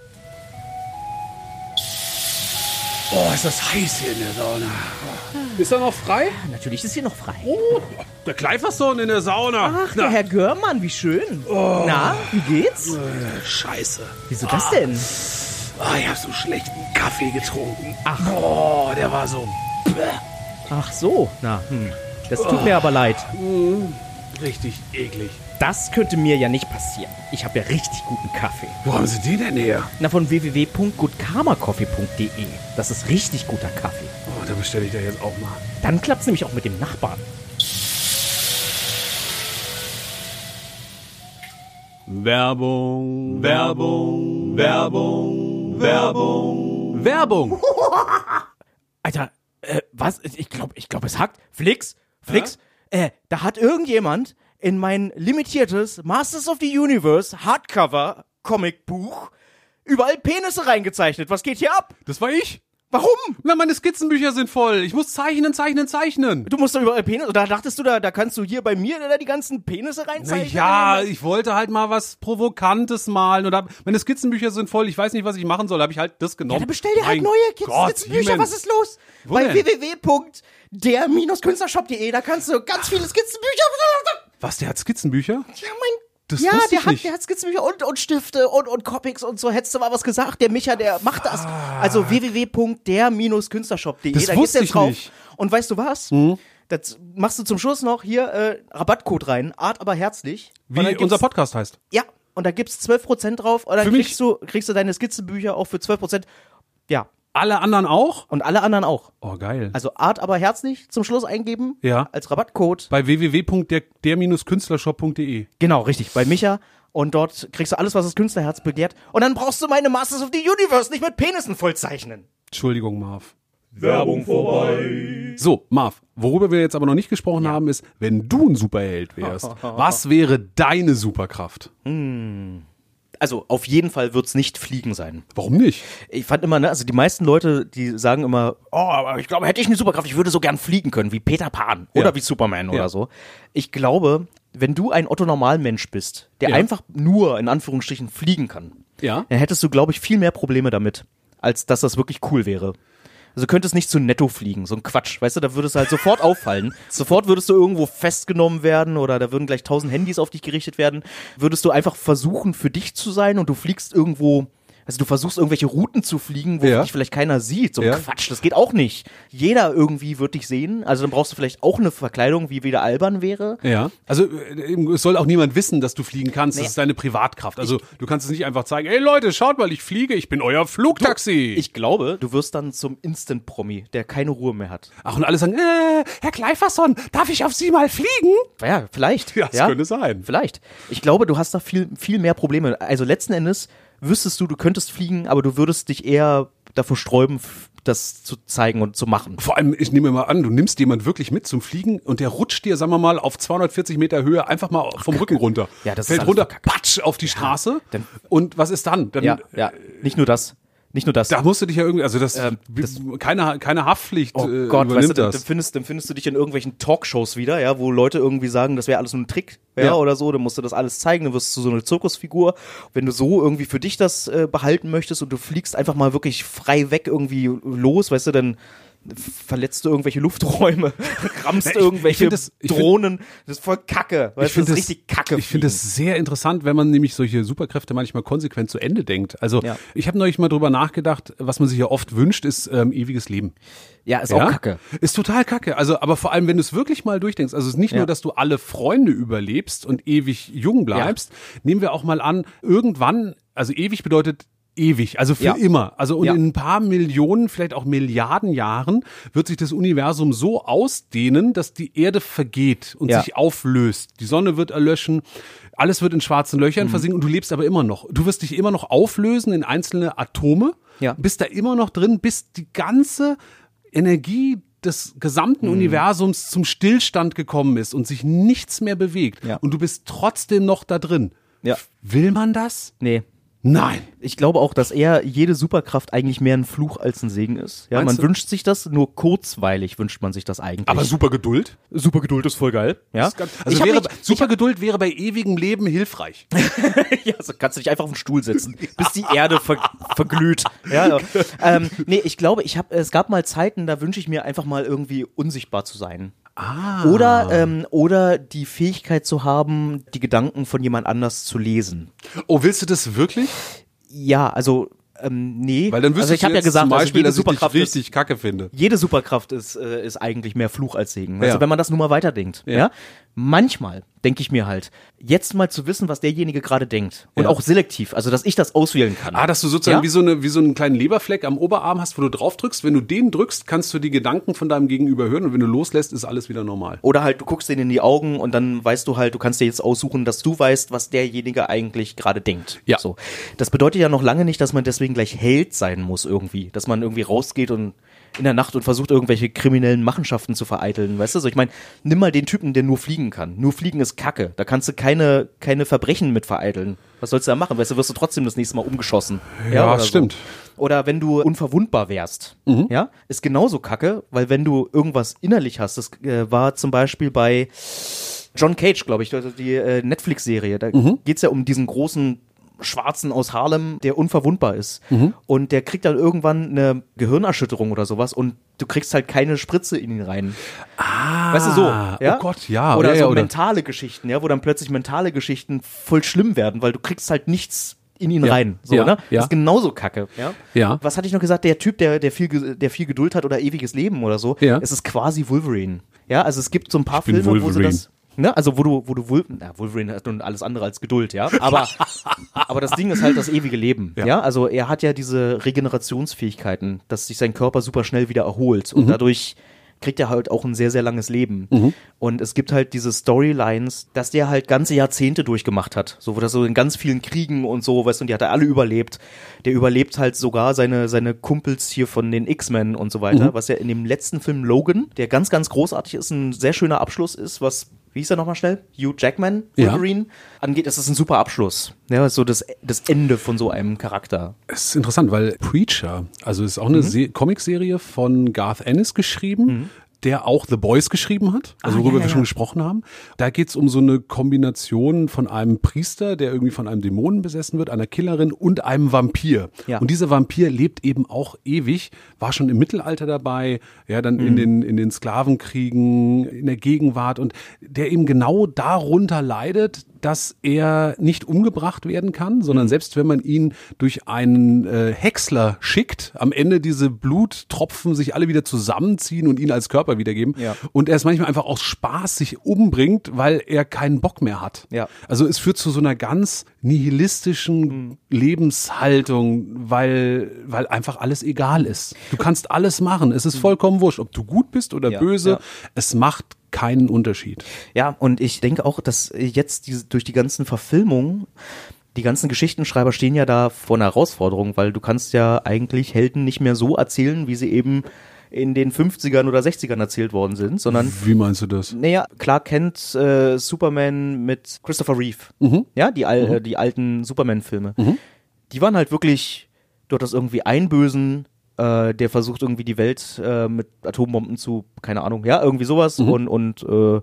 Oh, ist das heiß hier in der Sauna. Ist er noch frei? Natürlich ist hier noch frei. Der Kleiferson in der Sauna. Ach, der Herr Görmann, wie schön. Na, wie geht's? Scheiße. Wieso das denn? Oh, ich hab so schlechten Kaffee getrunken. Ach. Oh, der war so Ach so, na, hm. Das tut mir aber leid. richtig eklig. Das könnte mir ja nicht passieren. Ich habe ja richtig guten Kaffee. Wo haben Sie den denn her? Na, von www.goodkarmacoffee.de. Das ist richtig guter Kaffee. Oh, da bestelle ich da jetzt auch mal. Dann klappt's nämlich auch mit dem Nachbarn. Werbung, Werbung, Werbung, Werbung, Werbung. [laughs] Alter, äh, was? Ich glaube, ich glaube, es hackt. Flix, Flix, äh, da hat irgendjemand in mein limitiertes Masters of the Universe Hardcover Comicbuch überall Penisse reingezeichnet. Was geht hier ab? Das war ich. Warum? Na, meine Skizzenbücher sind voll. Ich muss zeichnen, zeichnen, zeichnen. Du musst doch überall Penis. Oder dachtest du, da, da kannst du hier bei mir da die ganzen Penisse Na reinzeichnen? ja, ich wollte halt mal was Provokantes malen oder meine Skizzenbücher sind voll. Ich weiß nicht, was ich machen soll. Habe ich halt das genommen. Ja, dann bestell dir halt Mein neue Gott, Skizzenbücher. Was ist los? Wo Bei www.der-künstlershop.de, da kannst du ganz viele Skizzenbücher. Was, der hat Skizzenbücher? Ja, mein. Das ja, der hat, der hat Skizzenbücher und, und Stifte und, und Comics und so. Hättest du mal was gesagt? Der Micha, der macht das. Also www.der-künstlershop.de. Das da wusste ich drauf. nicht. Und weißt du was? Das machst du zum Schluss noch hier äh, Rabattcode rein. Art aber herzlich. Wie unser Podcast heißt. Ja, und da gibt's 12% drauf. Und dann Für mich? kriegst du, kriegst du deine Skizzenbücher auch für 12%. Ja. Alle anderen auch? Und alle anderen auch. Oh, geil. Also Art aber herzlich zum Schluss eingeben. Ja. Als Rabattcode. Bei www.der-künstlershop.de. Genau, richtig. Bei Micha. Und dort kriegst du alles, was das Künstlerherz begehrt. Und dann brauchst du meine Masters of the Universe nicht mit Penissen vollzeichnen. Entschuldigung, Marv. Werbung vorbei. So, Marv, worüber wir jetzt aber noch nicht gesprochen haben, ist, wenn du ein Superheld wärst, [laughs] was wäre deine Superkraft? Also auf jeden Fall wird's nicht Fliegen sein. Warum nicht? Ich fand immer, ne, also die meisten Leute, die sagen immer, oh, aber ich glaube, hätte ich eine Superkraft, ich würde so gern fliegen können, wie Peter Pan oder Ja. wie Superman Ja. oder so. Ich glaube, wenn du ein Otto-Normalmensch bist, der Ja. einfach nur in Anführungsstrichen fliegen kann, Ja. dann hättest du, glaube ich, viel mehr Probleme damit, als dass das wirklich cool wäre. Also du könntest nicht zu Netto fliegen, so ein Quatsch, weißt du, da würdest du halt sofort auffallen. [laughs] Sofort würdest du irgendwo festgenommen werden oder da würden gleich tausend Handys auf dich gerichtet werden. Würdest du einfach versuchen, für dich zu sein und du fliegst irgendwo, also du versuchst irgendwelche Routen zu fliegen, wo Ja. dich vielleicht keiner sieht. So Ja. Quatsch, das geht auch nicht. Jeder irgendwie wird dich sehen, also dann brauchst du vielleicht auch eine Verkleidung, wie wieder albern wäre. Ja. Also äh, es soll auch niemand wissen, dass du fliegen kannst. Nee. Das ist deine Privatkraft. Also du kannst es nicht einfach zeigen, ey Leute, schaut mal, ich fliege, ich bin euer Flugtaxi. Ich glaube, du wirst dann zum Instant-Promi, der keine Ruhe mehr hat. Ach, und alle sagen, äh, Herr Kleiferson, darf ich auf Sie mal fliegen? Ja, vielleicht. Ja, das könnte sein. Vielleicht. Ich glaube, du hast da viel, viel mehr Probleme. Also letzten Endes wüsstest du, du könntest fliegen, aber du würdest dich eher davor sträuben, das zu zeigen und zu machen. Vor allem, ich nehme mal an, du nimmst jemand wirklich mit zum Fliegen und der rutscht dir, sagen wir mal, auf 240 Meter Höhe einfach mal vom Rücken runter. Ja, das ist Fällt runter, patsch, auf die Straße. dann- und was ist dann? dann Ja, ja. Nicht nur das. Nicht nur das. Da musst du dich ja irgendwie, also das, Ähm, das- keine, keine Haftpflicht Oh äh, Gott, weißt du, übernimmt dann, dann, das. findest, dann findest du dich in irgendwelchen Talkshows wieder, ja, wo Leute irgendwie sagen, das wäre alles nur ein Trick, ja, Ja. oder so, dann musst du das alles zeigen, dann wirst du so eine Zirkusfigur. Wenn du so irgendwie für dich das äh, behalten möchtest und du fliegst einfach mal wirklich frei weg irgendwie los, weißt du, dann verletzt du irgendwelche Lufträume, [laughs] rammst ich- ich irgendwelche find das- ich find- Drohnen, das ist voll kacke, weißt du, find das ist richtig kacke. Ich finde das sehr interessant, wenn man nämlich solche Superkräfte manchmal konsequent zu Ende denkt. Also Ja. ich habe neulich mal drüber nachgedacht, was man sich ja oft wünscht, ist ähm, ewiges Leben. Ja, ist ja? auch kacke. Ist total kacke. Also, aber vor allem, wenn du es wirklich mal durchdenkst, also es ist nicht Ja. nur, dass du alle Freunde überlebst und ewig jung bleibst, nehmen wir auch mal an, irgendwann, also ewig bedeutet ewig, also für Ja. immer. Also und Ja. in ein paar Millionen, vielleicht auch Milliarden Jahren wird sich das Universum so ausdehnen, dass die Erde vergeht und Ja. sich auflöst. Die Sonne wird erlöschen, alles wird in schwarzen Mhm. Löchern versinken und du lebst aber immer noch. Du wirst dich immer noch auflösen in einzelne Atome, Ja. bist da immer noch drin, bis die ganze Energie des gesamten Universums zum Stillstand gekommen ist und sich nichts mehr bewegt Ja. und du bist trotzdem noch da drin. Ja. Will man das? Nee. Nein. Ich glaube auch, dass eher jede Superkraft eigentlich mehr ein Fluch als ein Segen ist. Ja, Meinst man du? wünscht sich das, nur kurzweilig wünscht man sich das eigentlich. Aber super Geduld? super Geduld ist voll geil. Ja, Also ich hab wäre, mich- super Geduld wäre bei ewigem Leben hilfreich. [laughs] ja, so kannst du dich einfach auf den Stuhl setzen, [laughs] bis die Erde ver verglüht. Ja, ja. [laughs] ähm, nee, ich glaube, ich habe, es gab mal Zeiten, da wünsche ich mir einfach mal irgendwie unsichtbar zu sein. Ah. Oder, ähm, oder die Fähigkeit zu haben, die Gedanken von jemand anders zu lesen. Oh, willst du das wirklich? Ja, also ähm, nee. Weil dann also wüsstest ich habe du ja gesagt, zum also Beispiel, jede dass ich Superkraft ist, richtig kacke finde. jede Superkraft ist, äh, ist eigentlich mehr Fluch als Segen. Also Ja. wenn man das nur mal weiterdenkt. Ja. Ja. Manchmal denke ich mir halt, jetzt mal zu wissen, was derjenige gerade denkt. Und Ja. auch selektiv, also dass ich das auswählen kann. Ah, dass du sozusagen Ja? wie, so eine, wie so einen kleinen Leberfleck am Oberarm hast, wo du drauf drückst. Wenn du den drückst, kannst du die Gedanken von deinem Gegenüber hören und wenn du loslässt, ist alles wieder normal. Oder halt, du guckst denen in die Augen und dann weißt du halt, du kannst dir jetzt aussuchen, dass du weißt, was derjenige eigentlich gerade denkt. Ja. So. Das bedeutet ja noch lange nicht, dass man deswegen gleich Held sein muss irgendwie. Dass man irgendwie rausgeht und in der Nacht und versucht, irgendwelche kriminellen Machenschaften zu vereiteln. Weißt du? So, ich meine, nimm mal den Typen, der nur fliegen kann. Nur fliegen ist Kacke. Da kannst du keine, keine Verbrechen mit vereiteln. Was sollst du da machen? Weißt du, wirst du trotzdem das nächste Mal umgeschossen. Ja, oder so. stimmt. Oder wenn du unverwundbar wärst, ja, ist genauso kacke, weil wenn du irgendwas innerlich hast, das äh, war zum Beispiel bei John Cage, glaube ich, also die äh, Netflix-Serie, da geht's ja um diesen großen Schwarzen aus Harlem, der unverwundbar ist. Und der kriegt dann irgendwann eine Gehirnerschütterung oder sowas und du kriegst halt keine Spritze in ihn rein. Ah, Weißt du so? Ja? Oh Gott, ja. Oder ja, so oder mentale Geschichten, ja, wo dann plötzlich mentale Geschichten voll schlimm werden, weil du kriegst halt nichts in ihn Ja. rein. So, Ja, ne? ja. Das ist genauso kacke. Ja? Ja. Was hatte ich noch gesagt? Der Typ, der, der, viel, der viel Geduld hat oder ewiges Leben oder so, Ja. es ist quasi Wolverine. Ja, also es gibt so ein paar Filme, wo sie das. Ne? Also wo du, wo du Wol na, Wolverine hat nun alles andere als Geduld, ja. Aber, [laughs] aber das Ding ist halt das ewige Leben. Ja. Also er hat ja diese Regenerationsfähigkeiten, dass sich sein Körper super schnell wieder erholt Mhm. und dadurch kriegt er halt auch ein sehr, sehr langes Leben. Und es gibt halt diese Storylines, dass der halt ganze Jahrzehnte durchgemacht hat. So, wo das so in ganz vielen Kriegen und so, weißt du, und die hat er alle überlebt. Der überlebt halt sogar seine, seine Kumpels hier von den X-Men und so weiter, was ja in dem letzten Film Logan, der ganz, ganz großartig ist, ein sehr schöner Abschluss ist, was, wie hieß er nochmal schnell? Hugh Jackman, Ja. Wolverine, angeht. Das ist ein super Abschluss. Ja, das so das, das Ende von so einem Charakter. Es ist interessant, weil Preacher, also ist auch eine Mhm. Se Comicserie von Garth Ennis geschrieben. Der auch The Boys geschrieben hat, also Ah, worüber ja, wir ja, schon ja. gesprochen haben. Da geht's um so eine Kombination von einem Priester, der irgendwie von einem Dämonen besessen wird, einer Killerin und einem Vampir. Ja. Und dieser Vampir lebt eben auch ewig, war schon im Mittelalter dabei, ja, dann Mhm. in den, in den Sklavenkriegen, in der Gegenwart und der eben genau darunter leidet, dass er nicht umgebracht werden kann, sondern Mhm. selbst wenn man ihn durch einen äh, Häcksler schickt, am Ende diese Bluttropfen sich alle wieder zusammenziehen und ihn als Körper wiedergeben. Ja. Und er es manchmal einfach aus Spaß sich umbringt, weil er keinen Bock mehr hat. Ja. Also es führt zu so einer ganz nihilistischen Mhm. Lebenshaltung, weil, weil einfach alles egal ist. Du kannst alles machen. Es ist vollkommen wurscht, ob du gut bist oder Mhm. Ja, böse. Es macht keinen Unterschied. Ja, und ich denke auch, dass jetzt diese, durch die ganzen Verfilmungen, die ganzen Geschichtenschreiber stehen ja da vor einer Herausforderung, weil du kannst ja eigentlich Helden nicht mehr so erzählen, wie sie eben in den 50ern oder 60ern erzählt worden sind, sondern Wie meinst du das? naja, klar kennt äh, Superman mit Christopher Reeve. Ja, die, al äh, die alten Superman-Filme. Die waren halt wirklich, du hattest irgendwie einen Bösen, äh, der versucht irgendwie die Welt äh, mit Atombomben zu, keine Ahnung, ja, irgendwie sowas und, und äh,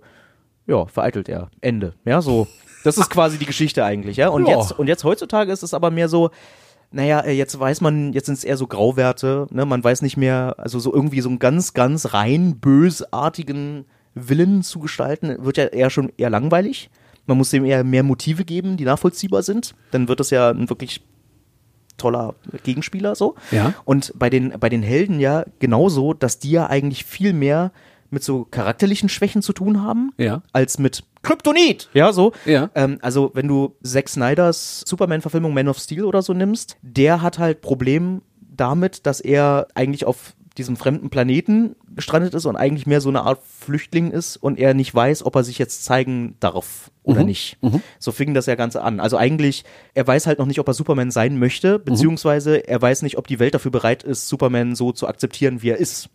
ja, vereitelt er. Ende. Ja, so. Das ist quasi die Geschichte eigentlich, ja. Und Ja. jetzt, und jetzt heutzutage ist es aber mehr so, naja, äh, jetzt weiß man, jetzt sind es eher so Grauwerte, ne? Man weiß nicht mehr, also so irgendwie so einen ganz, ganz rein bösartigen Willen zu gestalten, wird ja eher schon eher langweilig. Man muss dem eher mehr Motive geben, die nachvollziehbar sind. Dann wird das ja ein wirklich toller Gegenspieler so. Ja. Und bei den, bei den Helden ja genauso, dass die ja eigentlich viel mehr mit so charakterlichen Schwächen zu tun haben, Ja. als mit Kryptonit. Ja, so. Ja. Ähm, also, wenn du Zack Snyders Superman-Verfilmung Man of Steel oder so nimmst, der hat halt Problem damit, dass er eigentlich auf diesem fremden Planeten gestrandet ist und eigentlich mehr so eine Art Flüchtling ist und er nicht weiß, ob er sich jetzt zeigen darf oder Mhm. nicht. So fing das ja Ganze an. Also eigentlich, er weiß halt noch nicht, ob er Superman sein möchte, Mhm. beziehungsweise er weiß nicht, ob die Welt dafür bereit ist, Superman so zu akzeptieren, wie er ist.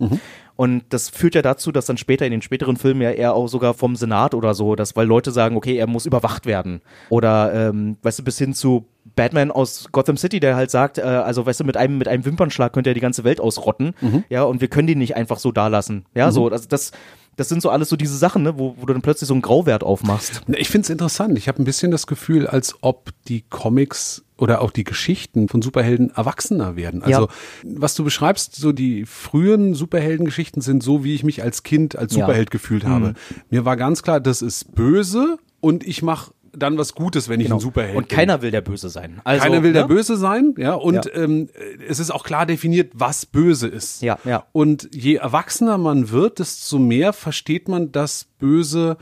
Und das führt ja dazu, dass dann später in den späteren Filmen ja eher auch sogar vom Senat oder so, dass weil Leute sagen, okay, er muss überwacht werden. Oder ähm, weißt du, bis hin zu Batman aus Gotham City, der halt sagt, äh, also weißt du, mit einem, mit einem Wimpernschlag könnte er die ganze Welt ausrotten. Ja, und wir können die nicht einfach so da lassen. Ja, so, das, das, das sind so alles so diese Sachen, ne, wo, wo du dann plötzlich so einen Grauwert aufmachst. Ich finde es interessant. Ich habe ein bisschen das Gefühl, als ob die Comics oder auch die Geschichten von Superhelden erwachsener werden. Also, Ja. was du beschreibst, so die frühen Superheldengeschichten sind so, wie ich mich als Kind als Ja. Superheld gefühlt habe. Mir war ganz klar, das ist böse und ich mache dann was Gutes, wenn ich ein Superheld Genau. Und bin. keiner will der Böse sein. Also, Keiner will der ne? Böse sein, ja, und Ja. Ähm, es ist auch klar definiert, was böse ist. Ja, ja. Und je erwachsener man wird, desto mehr versteht man, dass Böse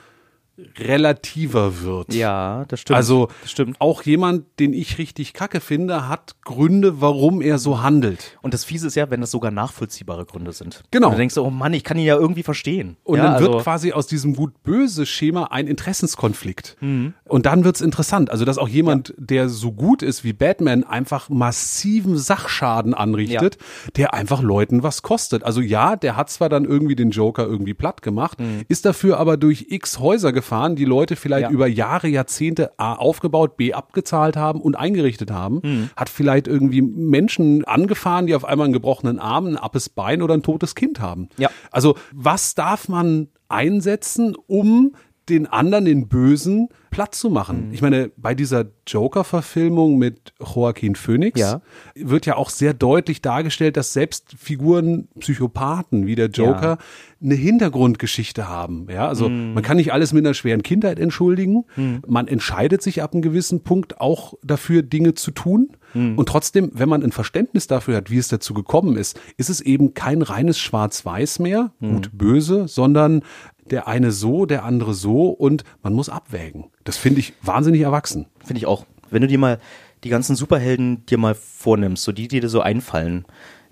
relativer wird. Ja, das stimmt. Also das stimmt. auch jemand, den ich richtig kacke finde, hat Gründe, warum er so handelt. Und das Fiese ist ja, wenn das sogar nachvollziehbare Gründe sind. Genau. Und du denkst so, oh Mann, ich kann ihn ja irgendwie verstehen. Und ja, dann also, wird quasi aus diesem Gut-Böse-Schema ein Interessenskonflikt. Mhm. Und dann wird's interessant. Also, dass auch jemand, der so gut ist wie Batman, einfach massiven Sachschaden anrichtet, der einfach Leuten was kostet. Also ja, der hat zwar dann irgendwie den Joker irgendwie platt gemacht, Mhm. ist dafür aber durch x Häuser gefahren runtergefahren, die Leute vielleicht Ja. über Jahre, Jahrzehnte A aufgebaut, B abgezahlt haben und eingerichtet haben. Mhm. Hat vielleicht irgendwie Menschen angefahren, die auf einmal einen gebrochenen Arm, ein abes Bein oder ein totes Kind haben. Ja. Also was darf man einsetzen, um den anderen, den Bösen, Platz zu Mhm. machen. Ich meine, bei dieser Joker-Verfilmung mit Joaquin Phoenix Ja. wird ja auch sehr deutlich dargestellt, dass selbst Figuren, Psychopathen wie der Joker, eine Hintergrundgeschichte haben. Ja, also Mhm. man kann nicht alles mit einer schweren Kindheit entschuldigen. Man entscheidet sich ab einem gewissen Punkt auch dafür, Dinge zu tun. Mhm. Und trotzdem, wenn man ein Verständnis dafür hat, wie es dazu gekommen ist, ist es eben kein reines Schwarz-Weiß mehr, Mhm. gut, böse, sondern der eine so, der andere so und man muss abwägen. Das finde ich wahnsinnig erwachsen. Finde ich auch. Wenn du dir mal die ganzen Superhelden dir mal vornimmst, so die, die dir so einfallen.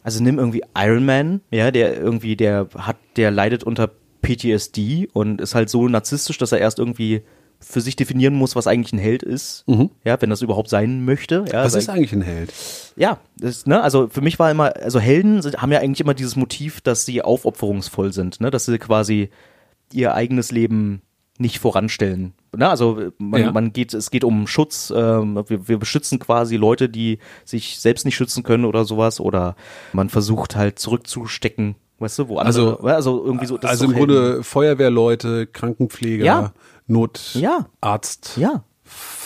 Also nimm irgendwie Iron Man, ja, der irgendwie, der hat, der leidet unter PTSD und ist halt so narzisstisch, dass er erst irgendwie für sich definieren muss, was eigentlich ein Held ist. Ja, wenn das überhaupt sein möchte. Ja, Was ist eigentlich ein Held? ja, das, ne, also für mich war immer, also Helden haben ja eigentlich immer dieses Motiv, dass sie aufopferungsvoll sind, ne, dass sie quasi ihr eigenes Leben nicht voranstellen. Ne, also man, Ja. man geht, es geht um Schutz, ähm, wir, wir beschützen quasi Leute, die sich selbst nicht schützen können oder sowas, oder man versucht halt zurückzustecken, weißt du, wo andere, Also- also irgendwie so. also im. Grunde Feuerwehrleute, Krankenpfleger, Ja. Notarzt, Ja.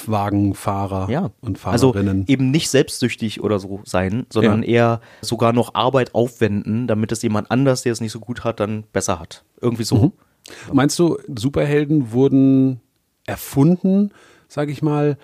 Wagenfahrer Ja, und also Fahrerinnen. eben nicht selbstsüchtig oder so sein, sondern Ja. eher sogar noch Arbeit aufwenden, damit es jemand anders, der es nicht so gut hat, dann besser hat. Irgendwie so. Mhm. Meinst du, Superhelden wurden erfunden, sag ich mal,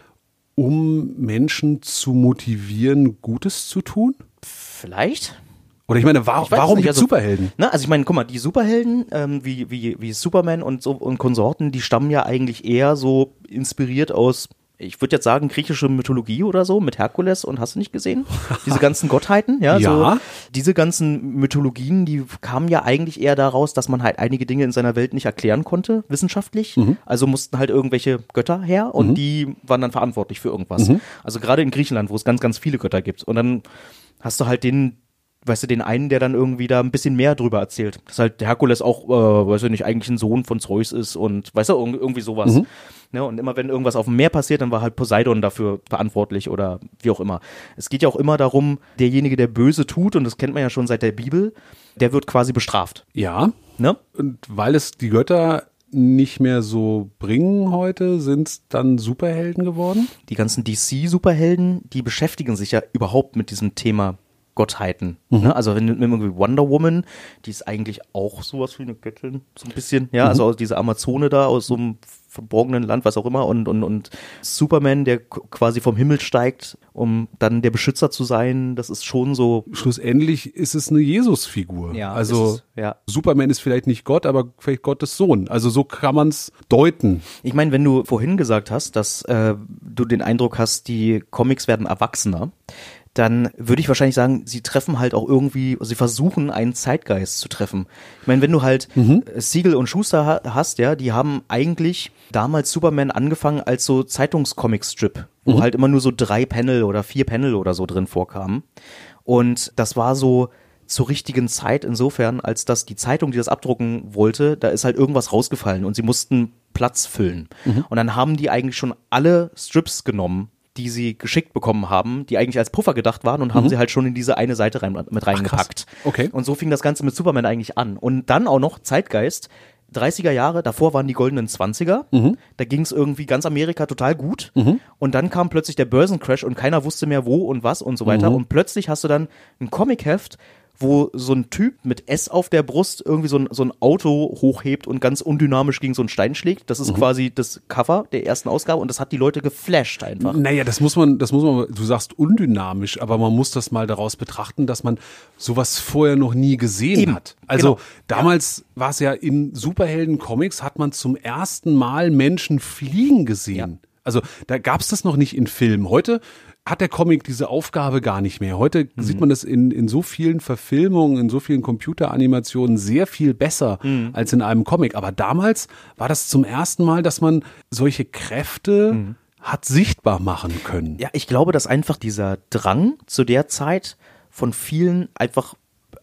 um Menschen zu motivieren, Gutes zu tun? Vielleicht. Oder ich meine, wa Ich warum nicht, also- Superhelden? Na, also ich meine, guck mal, die Superhelden ähm, wie, wie, wie Superman und so und Konsorten, die stammen ja eigentlich eher so inspiriert aus, ich würde jetzt sagen, griechische Mythologie oder so, mit Herkules und hast du nicht gesehen? Diese ganzen Gottheiten, ja, [laughs] Ja. so diese ganzen Mythologien, die kamen ja eigentlich eher daraus, dass man halt einige Dinge in seiner Welt nicht erklären konnte, wissenschaftlich. Also mussten halt irgendwelche Götter her und die waren dann verantwortlich für irgendwas. Also gerade in Griechenland, wo es ganz, ganz viele Götter gibt. Und dann hast du halt den weißt du, den einen, der dann irgendwie da ein bisschen mehr drüber erzählt. Dass halt Herkules auch, äh, weiß ich nicht, eigentlich ein Sohn von Zeus ist und, weißt du, irg- irgendwie sowas. Ne, und immer wenn irgendwas auf dem Meer passiert, dann war halt Poseidon dafür verantwortlich oder wie auch immer. Es geht ja auch immer darum, derjenige, der Böse tut, und das kennt man ja schon seit der Bibel, der wird quasi bestraft. Ja. Ne? Und weil es die Götter nicht mehr so bringen heute, sind es dann Superhelden geworden? Die ganzen DC-Superhelden, die beschäftigen sich ja überhaupt mit diesem Thema Gottheiten. Ne? Also wenn, wenn irgendwie Wonder Woman, die ist eigentlich auch sowas wie eine Göttin, so ein bisschen, ja, also aus diese Amazone da aus so einem verborgenen Land, was auch immer, und, und, und Superman, der quasi vom Himmel steigt, um dann der Beschützer zu sein, das ist schon so. Schlussendlich ist es eine Jesus-Figur. Ja, also ist es, ja. Superman ist vielleicht nicht Gott, aber vielleicht Gottes Sohn. Also so kann man es deuten. Ich meine, wenn du vorhin gesagt hast, dass äh, du den Eindruck hast, die Comics werden erwachsener, dann würde ich wahrscheinlich sagen, sie treffen halt auch irgendwie, sie versuchen einen Zeitgeist zu treffen. Ich meine, wenn du halt äh, Siegel und Schuster ha hast, ja, die haben eigentlich damals Superman angefangen als so Zeitungscomic-Strip, wo halt immer nur so drei Panel oder vier Panel oder so drin vorkamen. Und das war so zur richtigen Zeit insofern, als dass die Zeitung, die das abdrucken wollte, da ist halt irgendwas rausgefallen und sie mussten Platz füllen. Und dann haben die eigentlich schon alle Strips genommen, die sie geschickt bekommen haben, die eigentlich als Puffer gedacht waren und haben sie halt schon in diese eine Seite rein, mit reingepackt. Okay. Und so fing das Ganze mit Superman eigentlich an. Und dann auch noch Zeitgeist. 30er Jahre, davor waren die goldenen 20er. Da ging es irgendwie ganz Amerika total gut. Und dann kam plötzlich der Börsencrash und keiner wusste mehr wo und was und so weiter. Und plötzlich hast du dann ein Comicheft, wo so ein Typ mit S auf der Brust irgendwie so ein, so ein Auto hochhebt und ganz undynamisch gegen so einen Stein schlägt. Das ist quasi das Cover der ersten Ausgabe und das hat die Leute geflasht einfach. Naja, das muss man, das muss man, du sagst undynamisch, aber man muss das mal daraus betrachten, dass man sowas vorher noch nie gesehen Eben, hat. Also genau. damals war es ja in Superhelden-Comics, hat man zum ersten Mal Menschen fliegen gesehen. Ja. Also da gab es das noch nicht in Filmen. Heute hat der Comic diese Aufgabe gar nicht mehr. Heute Mhm. sieht man das in, in so vielen Verfilmungen, in so vielen Computeranimationen sehr viel besser Mhm. als in einem Comic. Aber damals war das zum ersten Mal, dass man solche Kräfte Mhm. hat sichtbar machen können. Ja, ich glaube, dass einfach dieser Drang zu der Zeit von vielen einfach,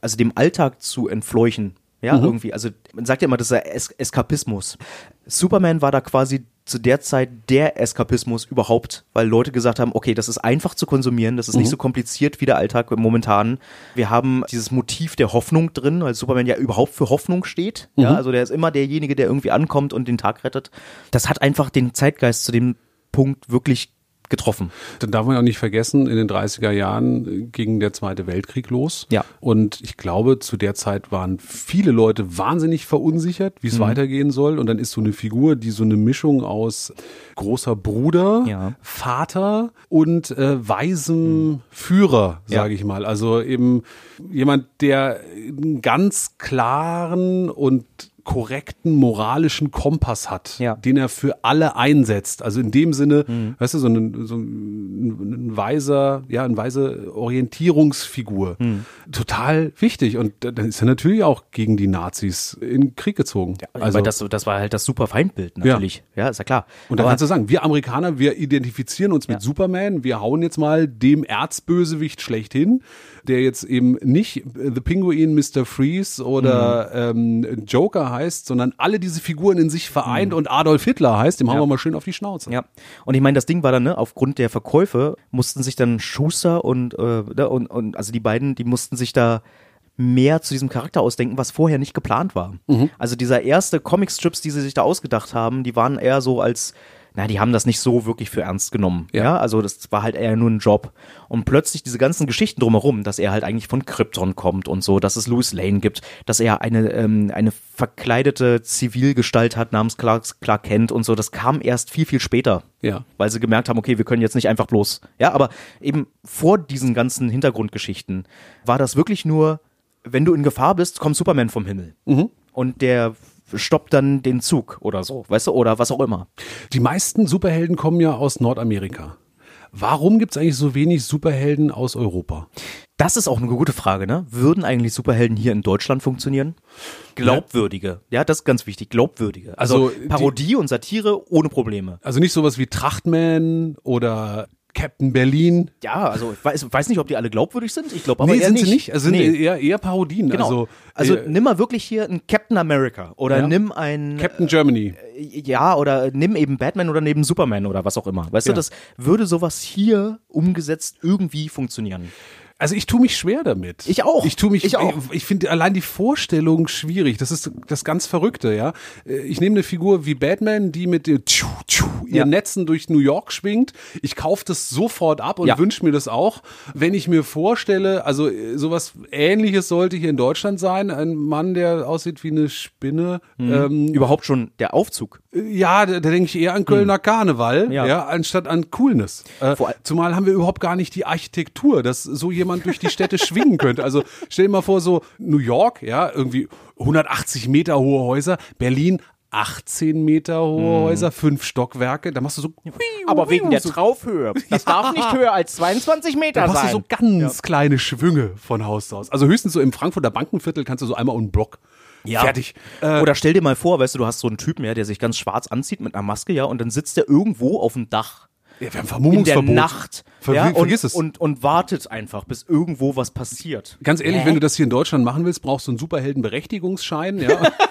also dem Alltag zu entfleuchen, Ja, irgendwie. Also man sagt ja immer, das ist es Eskapismus. Superman war da quasi zu der Zeit der Eskapismus überhaupt, weil Leute gesagt haben, okay, das ist einfach zu konsumieren, das ist nicht so kompliziert wie der Alltag momentan. Wir haben dieses Motiv der Hoffnung drin, weil Superman ja überhaupt für Hoffnung steht. Ja, also der ist immer derjenige, der irgendwie ankommt und den Tag rettet. Das hat einfach den Zeitgeist zu dem Punkt wirklich getroffen. Dann darf man ja auch nicht vergessen, in den 30er Jahren ging der Zweite Weltkrieg los. Ja. Und ich glaube, zu der Zeit waren viele Leute wahnsinnig verunsichert, wie es weitergehen soll. Und dann ist so eine Figur, die so eine Mischung aus großer Bruder, Ja. Vater und äh, weisem Führer, Ja. sage ich mal. Also eben jemand, der einen ganz klaren und korrekten moralischen Kompass hat, Ja. den er für alle einsetzt. Also in dem Sinne, weißt du, so ein, so ein, ein weiser, ja, ein weise Orientierungsfigur. Total wichtig. Und dann ist er natürlich auch gegen die Nazis in Krieg gezogen. Also weil das, das war halt das super Feindbild natürlich. Ja, ist ja klar. Und dann Aber- kannst du sagen, wir Amerikaner, wir identifizieren uns mit Ja. Superman, wir hauen jetzt mal dem Erzbösewicht schlechthin, der jetzt eben nicht äh, The Penguin, Mr. Freeze oder Mhm. ähm, Joker heißt, sondern alle diese Figuren in sich vereint und Adolf Hitler heißt, dem Mhm. Ja. wir mal schön auf die Schnauze. Ja, und ich meine, das Ding war dann, ne, aufgrund der Verkäufe mussten sich dann Schuster und, äh, ne, und, und also die beiden, die mussten sich da mehr zu diesem Charakter ausdenken, was vorher nicht geplant war. Also dieser erste Comicstrips, die sie sich da ausgedacht haben, die waren eher so als, na, die haben das nicht so wirklich für ernst genommen. Ja. Ja, also das war halt eher nur ein Job. Und plötzlich diese ganzen Geschichten drumherum, dass er halt eigentlich von Krypton kommt und so, dass es Louis Lane gibt, dass er eine, ähm, eine verkleidete Zivilgestalt hat namens Clark, Clark Kent und so, das kam erst viel, viel später Ja. weil sie gemerkt haben, okay, wir können jetzt nicht einfach bloß. Ja, aber eben vor diesen ganzen Hintergrundgeschichten war das wirklich nur, wenn du in Gefahr bist, kommt Superman vom Himmel. Und der stoppt dann den Zug oder so, weißt du, oder was auch immer. Die meisten Superhelden kommen ja aus Nordamerika. Warum gibt es eigentlich so wenig Superhelden aus Europa? Das ist auch eine gute Frage, ne? Würden eigentlich Superhelden hier in Deutschland funktionieren? Glaubwürdige. Ja, das ist ganz wichtig. Glaubwürdige. Also, Also, die- Parodie und Satire ohne Probleme. Also nicht sowas wie Trachtman oder Captain Berlin. Ja, also ich weiß, weiß nicht, ob die alle glaubwürdig sind. Ich glaube aber nee, eher sind nicht. sie nicht. Also sind nee. eher, eher Parodien. Genau. Also, Also, äh, nimm mal wirklich hier einen Captain America oder Ja. nimm einen Captain Germany. ja oder nimm eben Batman oder neben Superman oder was auch immer. Weißt Ja. du, das würde sowas hier umgesetzt irgendwie funktionieren. Also ich tue mich schwer damit. Ich auch. Ich tue mich, Ich auch. Ich, ich finde allein die Vorstellung schwierig. Das ist das ganz Verrückte, ja. Ich nehme eine Figur wie Batman, die mit tschu, tschu, ihren Ja. Netzen durch New York schwingt. Ich kaufe das sofort ab und Ja. wünsche mir das auch. Wenn ich mir vorstelle, also äh, sowas Ähnliches sollte hier in Deutschland sein, ein Mann, der aussieht wie eine Spinne. Mhm. Ähm, Überhaupt schon der Aufzug. ja, da, da denke ich eher an Kölner Karneval, ja. Ja. anstatt an Coolness. Äh, zumal haben wir überhaupt gar nicht die Architektur, dass so jemand durch die Städte schwingen könnte. Also stell dir mal vor, so New York, ja, irgendwie 180 Meter hohe Häuser, Berlin 18 Meter hohe Häuser, fünf Stockwerke, da machst du so, so, Traufhöhe. Das darf nicht höher als 22 Meter da machst du so ganz kleine Schwünge von Haus zu Haus. Also höchstens so im Frankfurter Bankenviertel kannst du so einmal um den Block. Fertig. Äh, Oder stell dir mal vor, weißt du, du hast so einen Typen, ja, der sich ganz schwarz anzieht mit einer Maske, ja, und dann sitzt der irgendwo auf dem Dach ja, wir haben in der Vermummungsverbot. Nacht Ver ja, und, vergiss es. Und, und wartet einfach, bis irgendwo was passiert. Ganz ehrlich, Hä? wenn du das hier in Deutschland machen willst, brauchst du einen Superheldenberechtigungsschein. Ja. [laughs]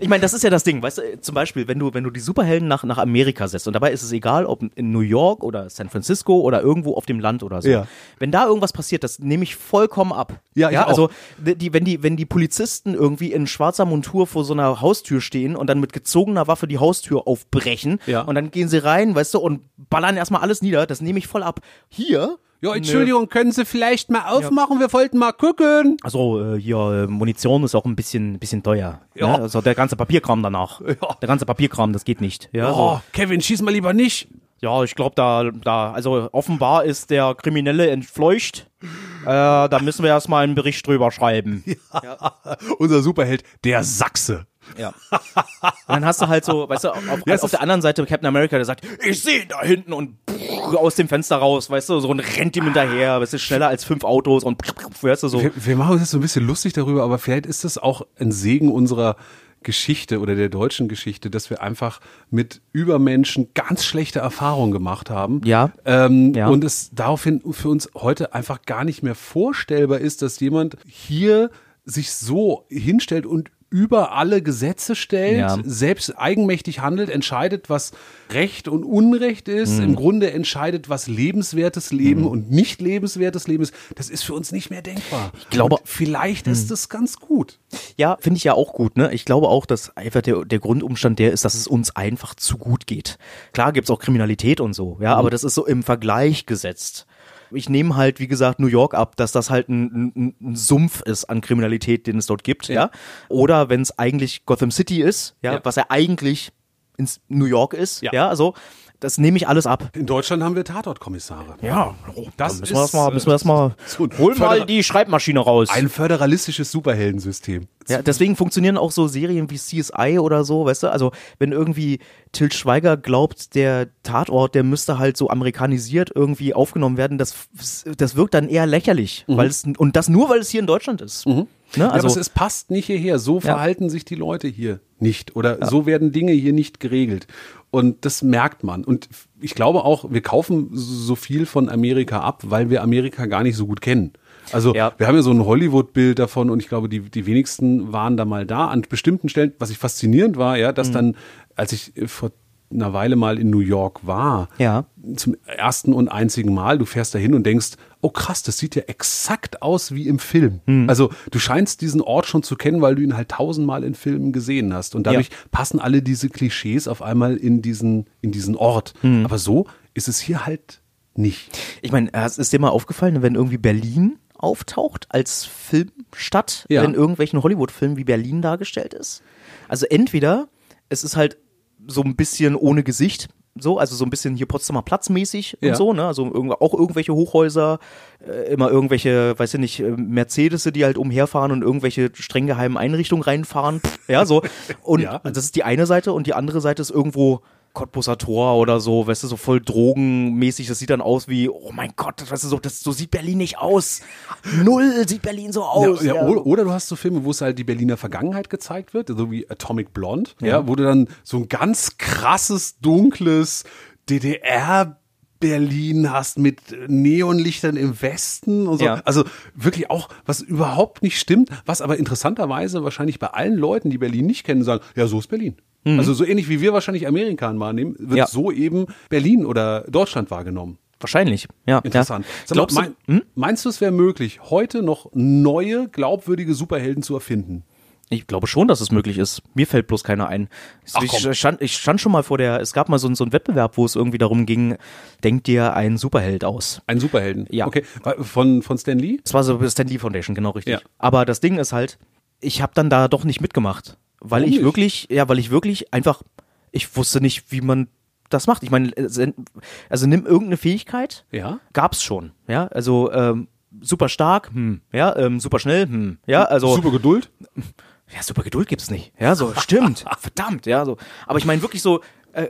Ich meine, das ist ja das Ding, weißt du, zum Beispiel, wenn du, wenn du die Superhelden nach, nach Amerika setzt, und dabei ist es egal, ob in New York oder San Francisco oder irgendwo auf dem Land oder so. Ja. Wenn da irgendwas passiert, das nehme ich vollkommen ab. Ja, auch. also die- wenn die, wenn die Polizisten irgendwie in schwarzer Montur vor so einer Haustür stehen und dann mit gezogener Waffe die Haustür aufbrechen Ja. und dann gehen sie rein, weißt du, und ballern erstmal alles nieder, das nehme ich voll ab. Hier. Ja, Entschuldigung, können Sie vielleicht mal aufmachen? Wir wollten mal gucken. Also äh, hier äh, Munition ist auch ein bisschen bisschen teuer. Ja. Ne? Also der ganze Papierkram danach. [laughs] Der ganze Papierkram, das geht nicht. Ja, Oh, so. Kevin, schieß mal lieber nicht. ja ich glaube da da also offenbar ist der Kriminelle entfleucht. Äh, da müssen wir erstmal einen Bericht drüber schreiben. [laughs] Unser Superheld, der Sachse. Ja. Und dann hast du halt so, weißt du, auf, Ja, auf der anderen Seite Captain America, der sagt, ich sehe ihn da hinten und aus dem Fenster raus, weißt du, so und rennt ihm hinterher, weißt du, schneller als fünf Autos und weißt du so. Wir, wir machen uns jetzt so ein bisschen lustig darüber, aber vielleicht ist das auch ein Segen unserer Geschichte oder der deutschen Geschichte, dass wir einfach mit Übermenschen ganz schlechte Erfahrungen gemacht haben. Ja. Ähm, Ja. Und es daraufhin für uns heute einfach gar nicht mehr vorstellbar ist, dass jemand hier sich so hinstellt und über alle Gesetze stellt, Ja. selbst eigenmächtig handelt, entscheidet, was Recht und Unrecht ist, Mhm. im Grunde entscheidet, was lebenswertes Leben und nicht lebenswertes Leben ist. Das ist für uns nicht mehr denkbar. Ich glaube- Mhm. vielleicht ist es ganz gut. Ja, finde ich ja auch gut. Ne? Ich glaube auch, dass einfach der, der Grundumstand der ist, dass es uns einfach zu gut geht. Klar gibt's auch Kriminalität und so, ja, aber das ist so im Vergleich gesetzt. Ich nehme halt, wie gesagt, New York ab, dass das halt ein, ein, ein Sumpf ist an Kriminalität, den es dort gibt, ja. Oder wenn es eigentlich Gotham City ist, ja, Ja. was ja eigentlich ins New York ist, Ja. ja, also das nehme ich alles ab. In Deutschland haben wir Tatortkommissare. Ja, Das müssen wir das ist, mal, müssen wir das mal. so Hol mal die Schreibmaschine raus. Ein föderalistisches Superheldensystem. Ja, deswegen funktionieren auch so Serien wie CSI oder so, weißt du? Also, wenn irgendwie Til Schweiger glaubt, der Tatort, der müsste halt so amerikanisiert irgendwie aufgenommen werden, das, das wirkt dann eher lächerlich, weil es, und das nur, weil es hier in Deutschland ist. Ne? ja, Also, aber es, es passt nicht hierher. So verhalten sich die Leute hier nicht. Oder so werden Dinge hier nicht geregelt. Und das merkt man. Und ich glaube auch, wir kaufen so viel von Amerika ab, weil wir Amerika gar nicht so gut kennen. Also Ja. wir haben ja so ein Hollywood-Bild davon und ich glaube, die, die wenigsten waren da mal da. An bestimmten Stellen, was ich faszinierend war, ja, Mhm. dass dann, als ich vor einer Weile mal in New York war, Ja. zum ersten und einzigen Mal, du fährst da hin und denkst, oh krass, das sieht ja exakt aus wie im Film. Hm. Also du scheinst diesen Ort schon zu kennen, weil du ihn halt tausendmal in Filmen gesehen hast. Und dadurch passen alle diese Klischees auf einmal in diesen, in diesen Ort. Hm. Aber so ist es hier halt nicht. ich meine, es ist dir mal aufgefallen, wenn irgendwie Berlin auftaucht als Filmstadt, Ja. wenn irgendwelchen Hollywood-Filmen wie Berlin dargestellt ist? Also entweder es ist halt so ein bisschen ohne Gesicht, so, also so ein bisschen hier Potsdamer Platz mäßig Ja. und so, ne? Also auch irgendwelche Hochhäuser, äh, immer irgendwelche, weiß ich nicht, äh, Mercedes, die halt umherfahren und irgendwelche streng geheimen Einrichtungen reinfahren. Ja, so. [laughs] Und Ja. das ist die eine Seite und die andere Seite ist irgendwo Cottbusser Tor oder so, weißt du, so voll drogenmäßig. Das sieht dann aus wie, oh mein Gott, das, weißt du, so, das, so sieht Berlin nicht aus. Null sieht Berlin so aus. ja, ja, Oder, oder du hast so Filme, wo es halt die Berliner Vergangenheit gezeigt wird, so wie Atomic Blonde, ja. wo du dann so ein ganz krasses, dunkles DDR Berlin hast mit Neonlichtern im Westen und so. Ja. Also wirklich auch, was überhaupt nicht stimmt, was aber interessanterweise wahrscheinlich bei allen Leuten, die Berlin nicht kennen, sagen, ja, so ist Berlin. Also so ähnlich wie wir wahrscheinlich Amerika wahrnehmen, wird Mhm. Ja. so eben Berlin oder Deutschland wahrgenommen. Wahrscheinlich, ja. Interessant. Ja. Mal, Glaubst du, mein, hm? Meinst du, es wäre möglich, heute noch neue, glaubwürdige Superhelden zu erfinden? Ich glaube schon, dass es möglich ist. Mir fällt bloß keiner ein. Ach, ich, stand, ich stand schon mal vor der, es gab mal so, so einen Wettbewerb, wo es irgendwie darum ging, denk dir einen Superheld aus. Ein Superhelden? Ja. Okay. Von, von Stan Lee? Das war so Stan Lee Foundation, genau richtig. Ja. Aber das Ding ist halt, ich habe dann da doch nicht mitgemacht, weil Warum ich nicht? wirklich, ja, weil ich wirklich einfach, ich wusste nicht, wie man das macht. Ich meine, also nimm irgendeine Fähigkeit, Ja. gab's schon, ja, also ähm, super stark, hm, ja, ähm, super schnell, hm, ja, also Super Geduld? ja, super Geduld gibt's nicht. Ja, so, [laughs] stimmt. Verdammt, ja, so. Aber ich meine wirklich so äh,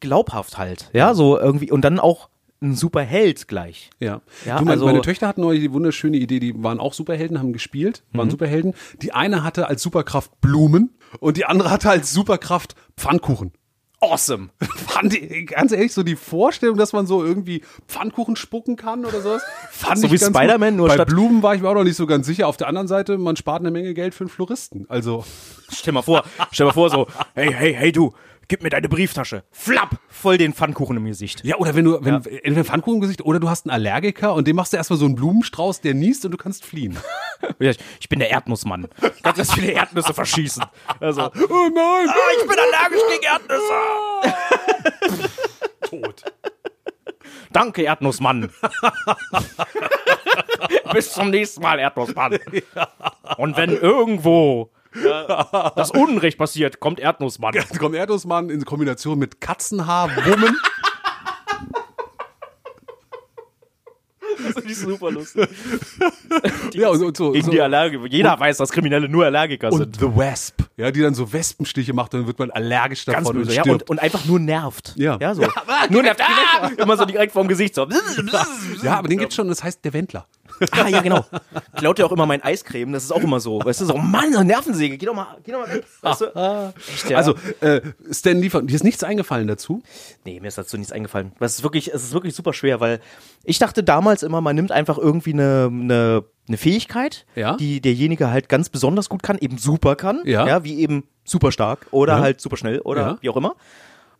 glaubhaft halt. Ja, so irgendwie. Und dann auch ein super Held gleich. Ja. Ja, du, mein, also- meine Töchter hatten neulich die wunderschöne Idee, die waren auch Superhelden, haben gespielt, Mhm. waren Superhelden. Die eine hatte als Superkraft Blumen und die andere hatte als Superkraft Pfannkuchen. Awesome. [laughs] Fand ich, ganz ehrlich, so die Vorstellung, dass man so irgendwie Pfannkuchen spucken kann oder sowas, fand So ich wie Spider-Man, nur Bei statt- Blumen war ich mir auch noch nicht so ganz sicher. Auf der anderen Seite, man spart eine Menge Geld für einen Floristen. Also, Stell mal vor, stell mal vor, so, hey, hey, hey, du, gib mir deine Brieftasche. Flapp! Voll den Pfannkuchen im Gesicht. ja, oder wenn du, wenn, entweder Pfannkuchen im Gesicht oder du hast einen Allergiker und dem machst du erstmal so einen Blumenstrauß, der niest und du kannst fliehen. [laughs] Ich, ich bin der Erdnussmann. Ich kann ganz viele Erdnüsse verschießen. Also, Oh nein! ah, ich bin allergisch gegen Erdnüsse. [laughs] Tot. Danke, Erdnussmann. [laughs] Bis zum nächsten Mal, Erdnussmann. Und wenn irgendwo äh, das Unrecht passiert, kommt Erdnussmann. Jetzt kommt Erdnussmann in Kombination mit Katzenhaar, Wummen. Das ich super lustig. [laughs] ja, und, und so. Gegen so. die Allergiker. Jeder weiß, dass Kriminelle nur Allergiker und sind. The Wasp, ja, die dann so Wespenstiche macht, dann wird man allergisch davon Ganz böse. und Ja, und, und einfach nur nervt. Ja. ja so. nur nervt. [laughs] Ah! Immer so direkt vorm Gesicht. So. ja, aber den gibt's schon, das heißt der Wendler. Ah, ja, genau. Klaut ja auch immer mein Eiscreme. Das ist auch immer so. Weißt du, so, Mann, so Nervensäge. Geh doch mal, geh doch mal weg. Weißt du? Echt, ja. Also, äh, Stan von- dir ist nichts eingefallen dazu? Nee, mir ist dazu nichts eingefallen. Das ist wirklich, es ist wirklich super schwer, weil ich dachte damals immer, man nimmt einfach irgendwie eine, eine eine Fähigkeit, Ja. die derjenige halt ganz besonders gut kann, eben super kann, Ja. wie eben super stark oder Ja. halt super schnell oder Ja. wie auch immer.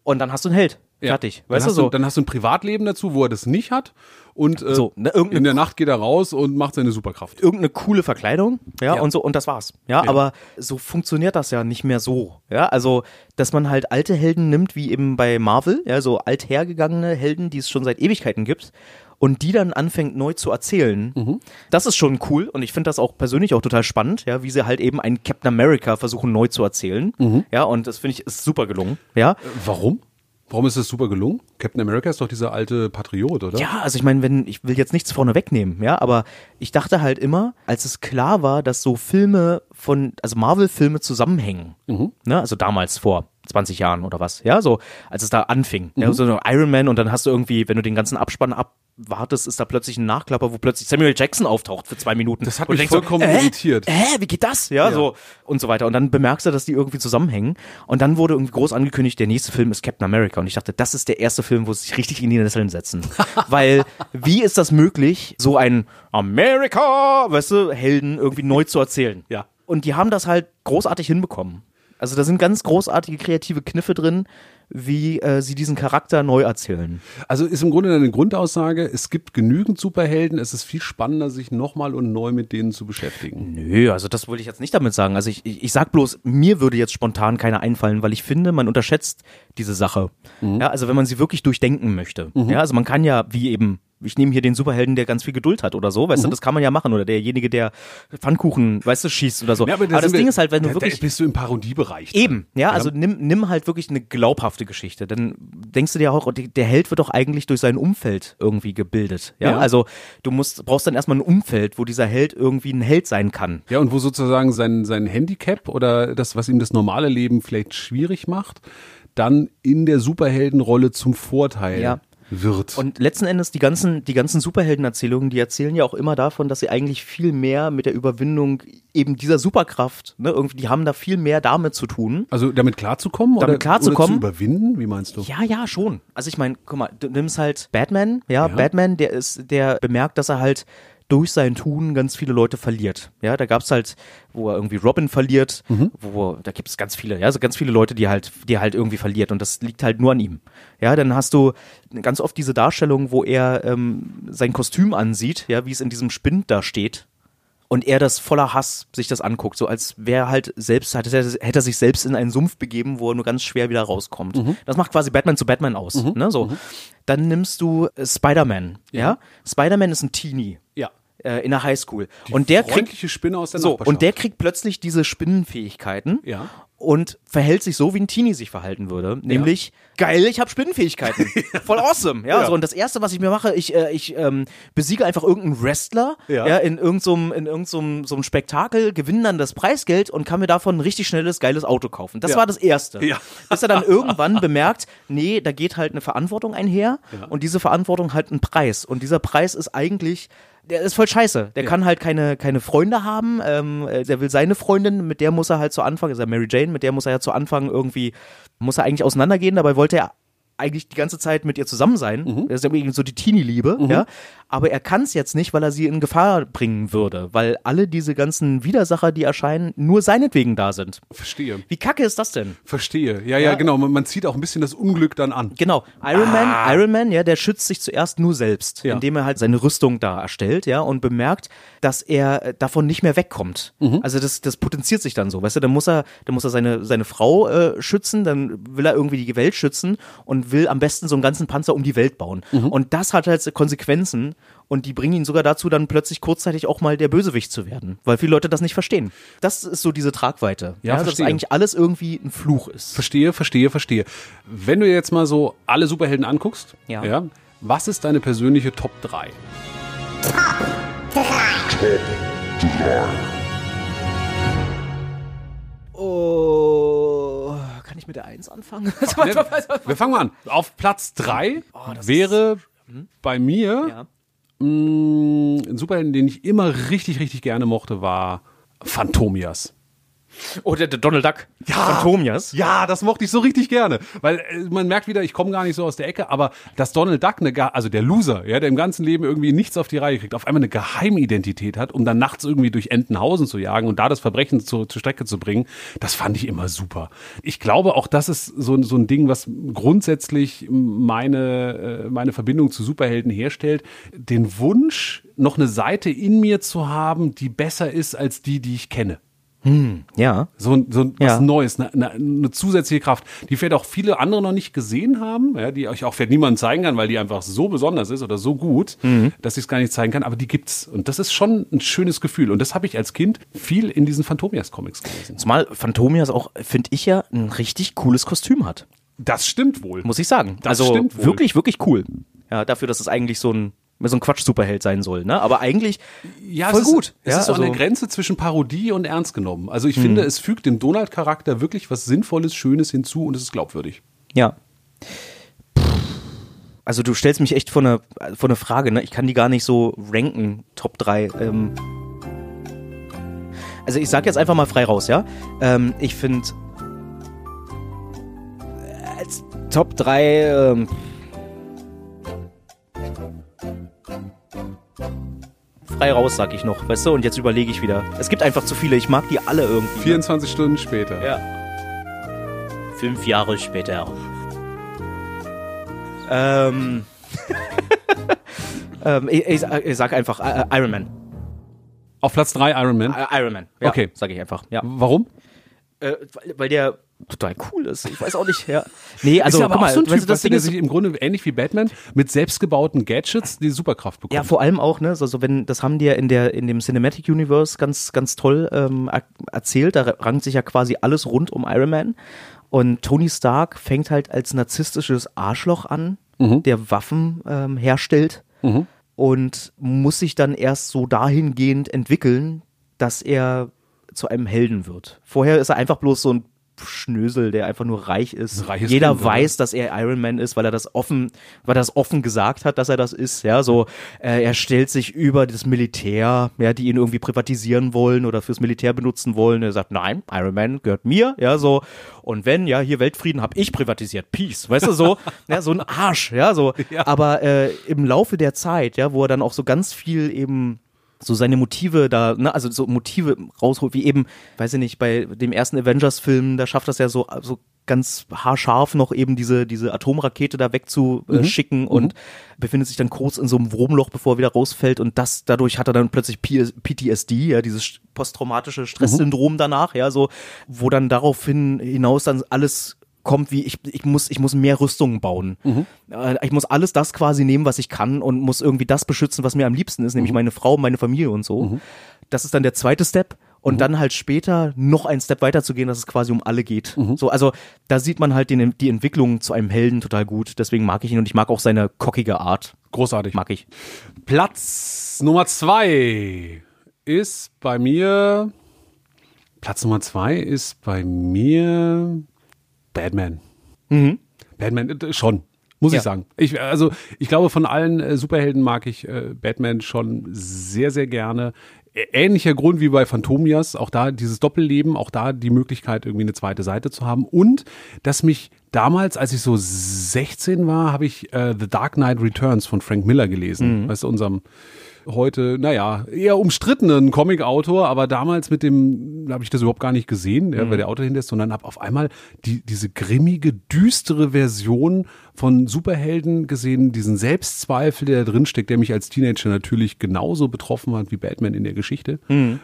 Und dann hast du einen Held. Ja. Fertig. Dann Weißt du hast so? dann hast du ein Privatleben dazu, wo er das nicht hat. Und äh, So, ne, in der Nacht geht er raus und macht seine Superkraft. irgendeine coole Verkleidung, ja, Ja. und so, und das war's. Ja, Ja. aber so funktioniert das ja nicht mehr so. Ja, also, dass man halt alte Helden nimmt, wie eben bei Marvel, ja, so althergegangene Helden, die es schon seit Ewigkeiten gibt, und die dann anfängt neu zu erzählen. Mhm. Das ist schon cool und ich finde das auch persönlich auch total spannend, ja, wie sie halt eben einen Captain America versuchen neu zu erzählen. Mhm. Ja, und das finde ich ist super gelungen. Ja, Warum? Warum ist das super gelungen? Captain America ist doch dieser alte Patriot, oder? Ja, also ich meine, wenn ich will jetzt nichts vorne wegnehmen, ja, aber ich dachte halt immer, als es klar war, dass so Filme von, also Marvel-Filme zusammenhängen, ne, also damals vor 20 Jahren oder was, ja, so als es da anfing, ja, so Iron Man und dann hast du irgendwie, wenn du den ganzen Abspann abwartest, ist da plötzlich ein Nachklapper, wo plötzlich Samuel Jackson auftaucht für zwei Minuten. Das hat Und mich vollkommen äh, irritiert. Äh, wie geht das? Ja, so und so weiter. Und dann bemerkst du, dass die irgendwie zusammenhängen. Und dann wurde irgendwie groß angekündigt, der nächste Film ist Captain America. Und ich dachte, das ist der erste Film, wo sie sich richtig in die Nesseln setzen. [laughs] Weil, wie ist das möglich, so ein America, weißt du, Helden irgendwie neu zu erzählen? Ja. Und die haben das halt großartig hinbekommen. Also da sind ganz großartige kreative Kniffe drin, wie äh, sie diesen Charakter neu erzählen. Also ist im Grunde eine Grundaussage, es gibt genügend Superhelden, es ist viel spannender, sich nochmal und neu mit denen zu beschäftigen. Nö, also das wollte ich jetzt nicht damit sagen. Also ich, ich, ich sag bloß, mir würde jetzt spontan keiner einfallen, weil ich finde, man unterschätzt diese Sache. Ja, also wenn man sie wirklich durchdenken möchte. Ja, also man kann ja, wie eben, ich nehme hier den Superhelden, der ganz viel Geduld hat oder so, weißt du, das kann man ja machen. Oder derjenige, der Pfannkuchen, weißt du, schießt oder so. Ja, aber, da das Ding wir- ist halt, wenn du da, wirklich Da bist du im Parodiebereich. Eben, ja, also nimm, nimm halt wirklich eine glaubhafte Geschichte. Dann denkst du dir auch, der Held wird doch eigentlich durch sein Umfeld irgendwie gebildet. Ja, Ja. also du musst, brauchst dann erstmal ein Umfeld, wo dieser Held irgendwie ein Held sein kann. Ja, und wo sozusagen sein, sein Handicap oder das, was ihm das normale Leben vielleicht schwierig macht, dann in der Superheldenrolle zum Vorteil Ja. Wird. Und letzten Endes, die ganzen, die ganzen Superheldenerzählungen, die erzählen ja auch immer davon, dass sie eigentlich viel mehr mit der Überwindung eben dieser Superkraft, ne, irgendwie, die haben da viel mehr damit zu tun. also damit klarzukommen Damit oder, klarzukommen? oder zu überwinden? Wie meinst du? Ja, ja, schon. Also ich meine, guck mal, du nimmst halt Batman, ja, Ja. Batman, der ist, der bemerkt, dass er halt durch sein Tun ganz viele Leute verliert. Ja, da gab's halt, wo er irgendwie Robin verliert, Mhm. wo da gibt's ganz viele, ja, so ganz viele Leute, die halt, die er halt irgendwie verliert und das liegt halt nur an ihm. Ja, dann hast du ganz oft diese Darstellung, wo er ähm, sein Kostüm ansieht, ja, wie es in diesem Spind da steht. Und er das voller Hass sich das anguckt, so als wäre halt selbst, hätte er, hätte er sich selbst in einen Sumpf begeben, wo er nur ganz schwer wieder rauskommt. Das macht quasi Batman zu Batman aus, ne, so. Dann nimmst du äh, Spider-Man, ja. Spider-Man ist ein Teenie. Ja. Äh, in der Highschool. Und der kriegt, Spinne aus der so, und der kriegt plötzlich diese Spinnenfähigkeiten. Ja. Und verhält sich so, wie ein Teenie sich verhalten würde. Nämlich, geil, ich habe Spinnenfähigkeiten. [laughs] Voll awesome. Ja, Ja. So, und das Erste, was ich mir mache, ich, äh, ich ähm, besiege einfach irgendeinen Wrestler Ja. ja. in irgendeinem in irgendeinem so einem Spektakel, gewinne dann das Preisgeld und kann mir davon ein richtig schnelles, geiles Auto kaufen. Das Ja. war das Erste. Ja. Bis er dann irgendwann [laughs] bemerkt, nee, da geht halt eine Verantwortung einher und diese Verantwortung hat einen Preis. Und dieser Preis ist eigentlich der ist voll scheiße. Der kann halt keine, keine Freunde haben. Ähm, äh, der will seine Freundin, mit der muss er halt zu Anfang, ist ja Mary Jane, mit der muss er ja zu Anfang irgendwie, muss er eigentlich auseinandergehen. Dabei wollte er eigentlich die ganze Zeit mit ihr zusammen sein. Mhm. Das ist ja irgendwie so die Teenie-Liebe, ja. Aber er kann es jetzt nicht, weil er sie in Gefahr bringen würde, weil alle diese ganzen Widersacher, die erscheinen, nur seinetwegen da sind. Verstehe. Wie kacke ist das denn? Verstehe. Ja, ja, genau. Man, man zieht auch ein bisschen das Unglück dann an. Genau, Iron Man, Iron Man, ja, der schützt sich zuerst nur selbst, Ja. indem er halt seine Rüstung da erstellt, ja, und bemerkt, dass er davon nicht mehr wegkommt. Also das, das potenziert sich dann so, weißt du, dann muss er, dann muss er seine, seine Frau äh, schützen, dann will er irgendwie die Welt schützen und will am besten so einen ganzen Panzer um die Welt bauen. Und das hat halt Konsequenzen und die bringen ihn sogar dazu, dann plötzlich kurzzeitig auch mal der Bösewicht zu werden, weil viele Leute das nicht verstehen. Das ist so diese Tragweite, Ja, dass verstehe. eigentlich alles irgendwie ein Fluch ist. Verstehe, verstehe, verstehe. Wenn du jetzt mal so alle Superhelden anguckst, Ja. was ist deine persönliche Top 3? Oh, kann ich mit der Eins anfangen? [laughs] Wir fangen mal an. Auf Platz 3 wäre bei mir Oh, ja. Mh, ein Superhelden, den ich immer richtig, richtig gerne mochte, war Phantomias. Oder der Donald Duck. Ja. Phantomias. Ja, das mochte ich so richtig gerne, weil äh, man merkt wieder, ich komme gar nicht so aus der Ecke, aber dass Donald Duck, eine, also der Loser, ja, der im ganzen Leben irgendwie nichts auf die Reihe kriegt, auf einmal eine Geheimidentität hat, um dann nachts irgendwie durch Entenhausen zu jagen und da das Verbrechen zu, zur Strecke zu bringen, das fand ich immer super. Ich glaube, auch das ist so, so ein Ding, was grundsätzlich meine, äh, meine Verbindung zu Superhelden herstellt, den Wunsch, noch eine Seite in mir zu haben, die besser ist als die, die ich kenne. Ja. So, ein- so was Ja. Neues, eine, eine, eine zusätzliche Kraft, die vielleicht auch viele andere noch nicht gesehen haben, ja, die euch auch vielleicht niemand zeigen kann, weil die einfach so besonders ist oder so gut, Mhm. dass ich es gar nicht zeigen kann, aber die gibt's. Und das ist schon ein schönes Gefühl. Und das habe ich als Kind viel in diesen Phantomias-Comics gelesen. Zumal Phantomias auch, finde ich ja, ein richtig cooles Kostüm hat. Das stimmt wohl. Muss ich sagen. Das also stimmt wohl. wirklich, wirklich cool. Ja, dafür, dass es eigentlich so ein, so ein Quatsch-Superheld sein soll, ne? Aber eigentlich ja, voll es ist, gut. Es ja, ist so an also- der Grenze zwischen Parodie und ernst genommen. Also ich finde, es fügt dem Donald-Charakter wirklich was Sinnvolles, Schönes hinzu und es ist glaubwürdig. Ja. Also du stellst mich echt vor eine, vor eine Frage, ne? Ich kann die gar nicht so ranken, Top 3. Ähm also ich sag jetzt einfach mal frei raus, ja? Ähm, ich finde als Top 3 ähm, frei raus, sag ich noch, weißt du? Und jetzt überlege ich wieder. Es gibt einfach zu viele, ich mag die alle irgendwie. 24 Stunden später. Ja. Fünf Jahre später. Ähm. [laughs] ähm ich, ich, sag- ich sag einfach äh, äh, Iron Man. Auf Platz 3 Iron Man. Äh, Iron Man. Ja, Okay. Sag ich einfach. Ja. Warum? Äh, weil der total cool ist. Ich weiß auch nicht. Ja. Nee, also ist ja aber guck mal, so ein weißt Typ, du, das Ding ist, im Grunde ähnlich wie Batman mit selbstgebauten Gadgets die Superkraft bekommt. Ja, vor allem auch, ne, so, so wenn, das haben die ja in der, in dem Cinematic Universe ganz, ganz toll ähm, er- erzählt, da rankt sich ja quasi alles rund um Iron Man. Und Tony Stark fängt halt als narzisstisches Arschloch an, der Waffen ähm, herstellt und muss sich dann erst so dahingehend entwickeln, dass er zu einem Helden wird. Vorher ist er einfach bloß so ein Schnösel, der einfach nur reich ist. Reiches Jeder Kind, oder? weiß, dass er Iron Man ist, weil er das offen, weil er das offen gesagt hat, dass er das ist. Ja, so äh, er stellt sich über das Militär, ja, die ihn irgendwie privatisieren wollen oder fürs Militär benutzen wollen. Er sagt, nein, Iron Man gehört mir. Ja, so und wenn ja hier Weltfrieden habe ich privatisiert, Peace, weißt du so, [laughs] ja, so ein Arsch, ja, so. Ja. Aber äh, im Laufe der Zeit, ja, wo er dann auch so ganz viel eben so seine Motive da, ne, also so Motive rausholt, wie eben, weiß ich nicht, bei dem ersten Avengers-Film, da schafft das ja so, so ganz haarscharf noch eben diese, diese Atomrakete da wegzuschicken und befindet sich dann kurz in so einem Wurmloch, bevor er wieder rausfällt und das, dadurch hat er dann plötzlich P PTSD, ja, dieses posttraumatische Stresssyndrom danach, ja, so, wo dann daraufhin hinaus dann alles kommt, wie ich, ich muss, ich muss mehr Rüstungen bauen. Äh, Ich muss alles das quasi nehmen, was ich kann und muss irgendwie das beschützen, was mir am liebsten ist, nämlich meine Frau, meine Familie und so. Das ist dann der zweite Step. Und dann halt später noch einen Step weiter zu gehen, dass es quasi um alle geht. So, also da sieht man halt den, die Entwicklung zu einem Helden total gut. Deswegen mag ich ihn und ich mag auch seine cockige Art. Großartig. Mag ich. Platz Nummer zwei ist bei mir. Platz Nummer zwei ist bei mir Batman. Batman, äh, schon. Muss Ja. ich sagen. Ich, also, ich glaube, von allen äh, Superhelden mag ich äh, Batman schon sehr, sehr gerne. Ähnlicher Grund wie bei Phantomias, auch da dieses Doppelleben, auch da die Möglichkeit, irgendwie eine zweite Seite zu haben. Und dass mich damals, als ich so 16 war, habe ich äh, The Dark Knight Returns von Frank Miller gelesen. Weißt du, unserem heute, naja, eher umstrittenen Comic-Autor, aber damals mit dem, habe ich das überhaupt gar nicht gesehen, ja, weil der Autor hinter ist, sondern habe auf einmal die, diese grimmige, düstere Version von Superhelden gesehen, diesen Selbstzweifel, der da drin steckt, der mich als Teenager natürlich genauso betroffen hat wie Batman in der Geschichte.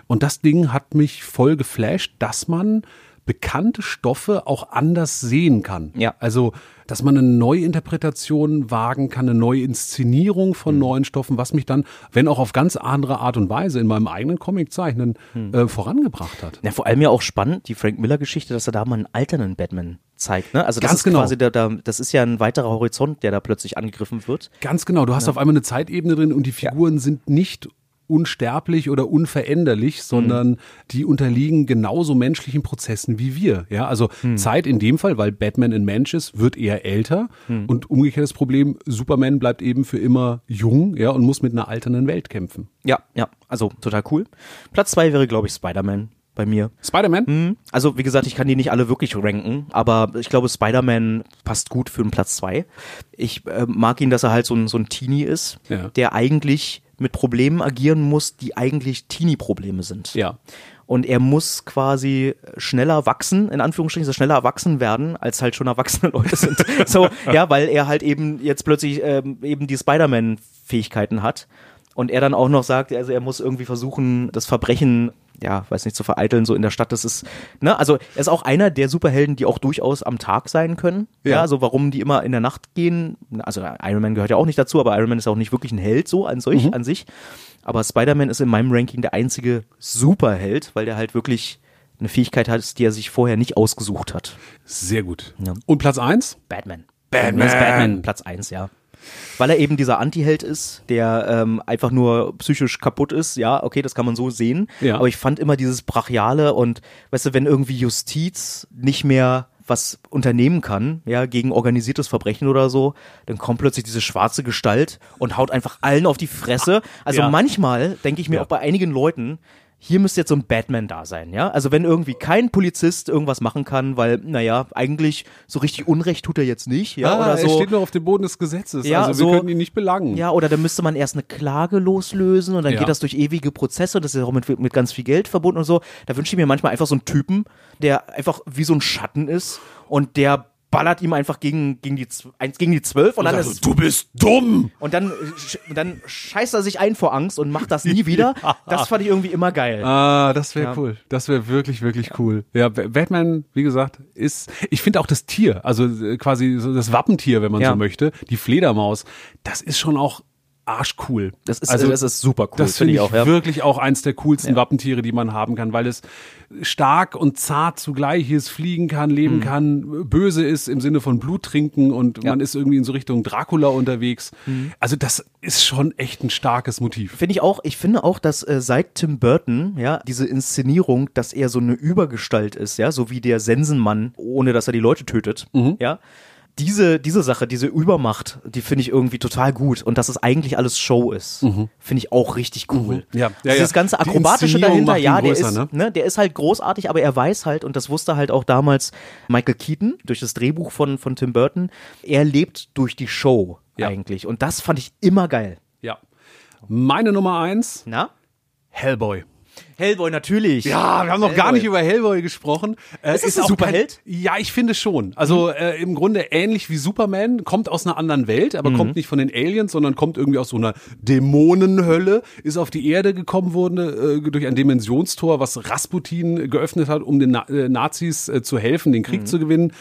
Und das Ding hat mich voll geflasht, dass man bekannte Stoffe auch anders sehen kann. Ja. Also, dass man eine Neuinterpretation wagen kann, eine neue Inszenierung von neuen Stoffen, was mich dann, wenn auch auf ganz andere Art und Weise in meinem eigenen Comiczeichnen äh, vorangebracht hat. Ja, vor allem ja auch spannend, die Frank Miller-Geschichte, dass er da mal einen alternden Batman zeigt. Ne? Also das Ganz ist genau. quasi der, der, das ist ja ein weiterer Horizont, der da plötzlich angegriffen wird. Ganz genau, du hast auf einmal eine Zeitebene drin und die Figuren sind nicht unsterblich oder unveränderlich, sondern die unterliegen genauso menschlichen Prozessen wie wir. Ja, also Zeit in dem Fall, weil Batman ein Mensch ist, wird eher älter und umgekehrtes Problem, Superman bleibt eben für immer jung, ja, und muss mit einer alternden Welt kämpfen. Ja, ja, also total cool. Platz zwei wäre, glaube ich, Spider-Man. bei mir. Spider-Man? Hm, Also, wie gesagt, ich kann die nicht alle wirklich ranken, aber ich glaube, Spider-Man passt gut für einen Platz zwei. Ich äh, mag ihn, dass er halt so ein, so ein Teenie ist, Ja. der eigentlich mit Problemen agieren muss, die eigentlich Teenie-Probleme sind. Ja. Und er muss quasi schneller wachsen, in Anführungsstrichen, so schneller erwachsen werden, als halt schon erwachsene Leute sind. [laughs] so, ja, weil er halt eben jetzt plötzlich ähm, eben die Spider-Man-Fähigkeiten hat. Und er dann auch noch sagt, also er muss irgendwie versuchen, das Verbrechen, ja, weiß nicht, zu vereiteln, so in der Stadt. Das ist, ne, also er ist auch einer der Superhelden, die auch durchaus am Tag sein können. Ja, Ja. also warum die immer in der Nacht gehen. Also Iron Man gehört ja auch nicht dazu, aber Iron Man ist auch nicht wirklich ein Held so an sich, an sich. Aber Spider-Man ist in meinem Ranking der einzige Superheld, weil der halt wirklich eine Fähigkeit hat, die er sich vorher nicht ausgesucht hat. Sehr gut. Ja. Und Platz eins? Batman. Batman. Batman Platz eins, ja. Weil er eben dieser Anti-Held ist, der ähm, einfach nur psychisch kaputt ist. Ja, okay, das kann man so sehen. Ja. Aber ich fand immer dieses Brachiale und, weißt du, wenn irgendwie Justiz nicht mehr was unternehmen kann, ja, gegen organisiertes Verbrechen oder so, dann kommt plötzlich diese schwarze Gestalt und haut einfach allen auf die Fresse. Also Ja. manchmal denke ich mir Ja. auch bei einigen Leuten, hier müsste jetzt so ein Batman da sein, ja? Also wenn irgendwie kein Polizist irgendwas machen kann, weil, naja, eigentlich so richtig Unrecht tut er jetzt nicht, ja, ah, oder er so. steht nur auf dem Boden des Gesetzes. Ja, also wir so- können ihn nicht belangen. Ja, oder dann müsste man erst eine Klage loslösen und dann Ja. geht das durch ewige Prozesse, das ist ja auch mit, mit ganz viel Geld verbunden und so. Da wünsche ich mir manchmal einfach so einen Typen, der einfach wie so ein Schatten ist und der ballert ihm einfach gegen, gegen die, eins gegen die zwölf und dann Also, ist, du bist dumm! und dann, sch- dann scheißt er sich ein vor Angst und macht das nie [laughs] wieder. Das fand ich irgendwie immer geil. Ah, das wäre Ja. cool. Das wäre wirklich, wirklich cool. Ja, Ba- Batman, wie gesagt, ist, ich finde auch das Tier, also äh, quasi so das Wappentier, wenn man Ja. so möchte, die Fledermaus, das ist schon auch arschcool. Das ist, also, das ist super cool, das finde ich auch, ja. wirklich auch eins der coolsten Ja. Wappentiere, die man haben kann, weil es stark und zart zugleich ist, fliegen kann, leben kann, böse ist im Sinne von Blut trinken und Mhm. Ja. Mhm. man ist irgendwie in so Richtung Dracula unterwegs. Also das ist schon echt ein starkes Motiv. Finde ich auch, ich finde auch, dass äh, seit Tim Burton, ja, diese Inszenierung, dass er so eine Übergestalt ist, ja, so wie der Sensenmann, ohne dass er die Leute tötet, Mhm. ja. Diese, diese Sache, diese Übermacht, die finde ich irgendwie total gut. Und dass es eigentlich alles Show ist, finde ich auch richtig cool. Mhm. Ja, ja, Dieses ja. ganze Akrobatische dahinter, ja, der größer, ist, ne? ne, der ist halt großartig, aber er weiß halt, und das wusste halt auch damals Michael Keaton durch das Drehbuch von, von Tim Burton, er lebt durch die Show Ja. eigentlich. Und das fand ich immer geil. Ja. Meine Nummer eins, Na? Hellboy. Hellboy natürlich. Ja, wir haben noch gar nicht über Hellboy gesprochen. Äh, Ist das ein Superheld? Kein, ja, ich finde schon. Also äh, im Grunde ähnlich wie Superman, kommt aus einer anderen Welt, aber kommt nicht von den Aliens, sondern kommt irgendwie aus so einer Dämonenhölle, ist auf die Erde gekommen worden äh, durch ein Dimensionstor, was Rasputin geöffnet hat, um den Na äh, Nazis äh, zu helfen, den Krieg zu gewinnen.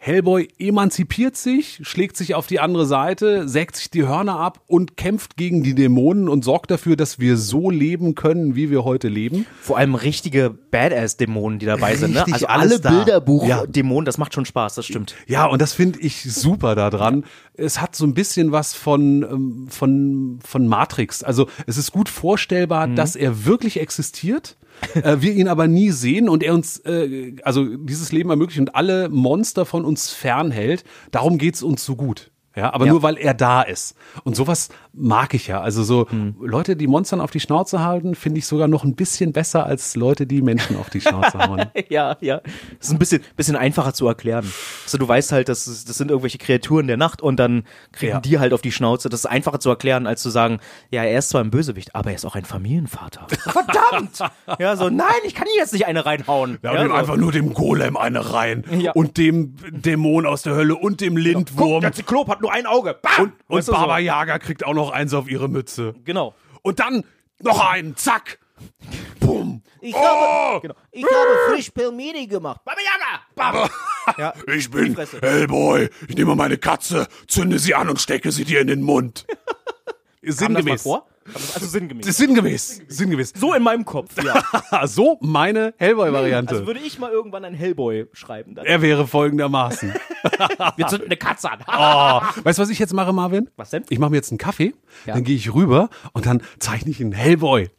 Hellboy emanzipiert sich, schlägt sich auf die andere Seite, sägt sich die Hörner ab und kämpft gegen die Dämonen und sorgt dafür, dass wir so leben können, wie wir heute leben. Vor allem richtige Badass-Dämonen, die dabei sind. Ne? Richtig, Also alle da. Bilderbuch-Dämonen, das macht schon Spaß, das stimmt. Ja, und das finde ich super daran. Es hat so ein bisschen was von, ähm, von, von Matrix. Also es ist gut vorstellbar, dass er wirklich existiert. äh, wir ihn aber nie sehen und er uns, äh, also dieses Leben ermöglicht und alle Monster von uns fernhält. Darum geht's uns so gut. Ja, aber Ja. nur weil er da ist. Und sowas mag ich ja. Also so Leute, die Monstern auf die Schnauze halten, finde ich sogar noch ein bisschen besser als Leute, die Menschen auf die Schnauze [laughs] hauen. Ja, ja. Das ist ein bisschen, bisschen einfacher zu erklären. Also du weißt halt, das, ist, das sind irgendwelche Kreaturen der Nacht und dann kriegen Ja. die halt auf die Schnauze. Das ist einfacher zu erklären, als zu sagen, ja, er ist zwar ein Bösewicht, aber er ist auch ein Familienvater. [laughs] Verdammt! ja, so, nein, ich kann hier jetzt nicht eine reinhauen. Ja, und so. einfach nur dem Golem eine rein. Ja. Und dem Dämon aus der Hölle und dem Lindwurm. Guck, der Zyklop hat nur ein Auge. Bam! und und Weißt du, so. Baba Yaga kriegt auch noch eins auf ihre Mütze. Genau. Und dann noch einen, zack. Bumm. Ich Oh! habe, genau, ich habe frisch Pelmeni gemacht. Baba Yaga! Bam! ja, Ich bin. Hellboy. Ich nehme meine Katze, zünde sie an und stecke sie dir in den Mund. [laughs] Kam das mal sinngemäß. vor? Also sinngemäß. Sinngemäß. Sinngemäß. so in meinem Kopf, ja. [laughs] so meine Hellboy-Variante. Also würde ich mal irgendwann ein Hellboy schreiben. Dann. er wäre folgendermaßen. [laughs] Wir zünden eine Katze an. [laughs] Oh. Weißt du, was ich jetzt mache, Marvin? Was denn? Ich mache mir jetzt einen Kaffee, Ja. dann gehe ich rüber und dann zeichne ich einen Hellboy.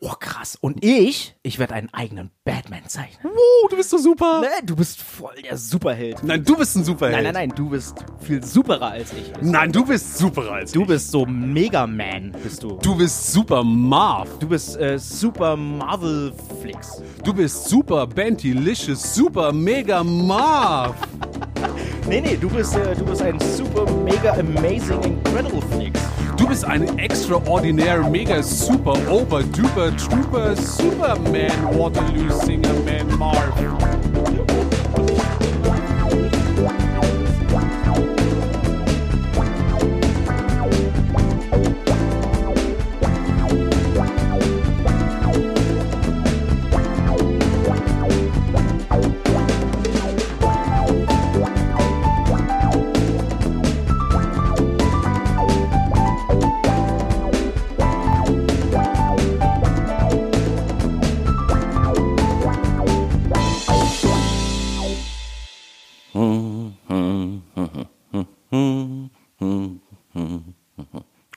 Oh, krass. Und ich, ich werde einen eigenen Batman zeichnen. Oh, du bist so super. Ne, du bist voll der Superheld. Nein, du bist ein Superheld. Nein, nein, nein, du bist viel superer als ich. Nein, du bist super als Du ich. bist so Mega Man, bist du. Du Du bist Super Marv. Du bist äh, Super Marvel Flix. Du bist Super Bentylicious Super Mega Marv. [laughs] Nee, nee, du bist, äh, du bist ein Super Mega Amazing Incredible Flix. Du bist ein extraordinär Mega Super Over Duper Trooper Superman Waterloo Singer Man Marv.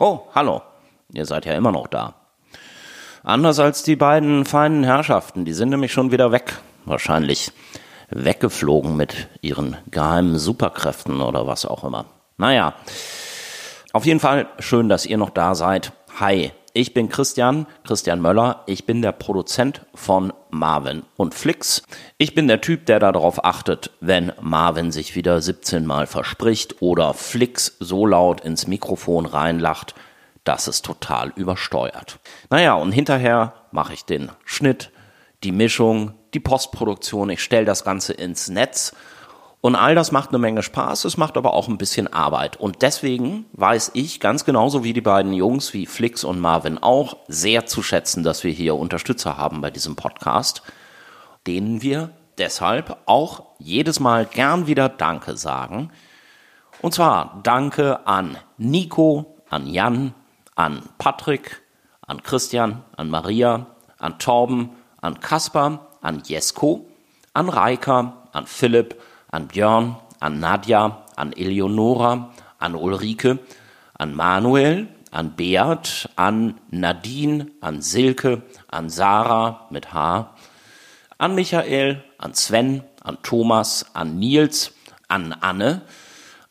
Oh, hallo. Ihr seid ja immer noch da. Anders als die beiden feinen Herrschaften, die sind nämlich schon wieder weg. Wahrscheinlich weggeflogen mit ihren geheimen Superkräften oder was auch immer. Naja, auf jeden Fall schön, dass ihr noch da seid. Hi, ich bin Christian, Christian Möller. Ich bin der Produzent von Marvin und Flix. Ich bin der Typ, der darauf achtet, wenn Marvin sich wieder 17 Mal verspricht oder Flix so laut ins Mikrofon reinlacht, dass es total übersteuert. Naja, und hinterher mache ich den Schnitt, die Mischung, die Postproduktion. Ich stelle das Ganze ins Netz und all das macht eine Menge Spaß, es macht aber auch ein bisschen Arbeit. Und deswegen weiß ich ganz genauso wie die beiden Jungs, wie Flix und Marvin auch, sehr zu schätzen, dass wir hier Unterstützer haben bei diesem Podcast, denen wir deshalb auch jedes Mal gern wieder Danke sagen. Und zwar Danke an Nico, an Jan, an Patrick, an Christian, an Maria, an Torben, an Kaspar, an Jesko, an Reika, an Philipp, an Björn, an Nadja, an Eleonora, an Ulrike, an Manuel, an Beat, an Nadine, an Silke, an Sarah mit H, an Michael, an Sven, an Thomas, an Nils, an Anne,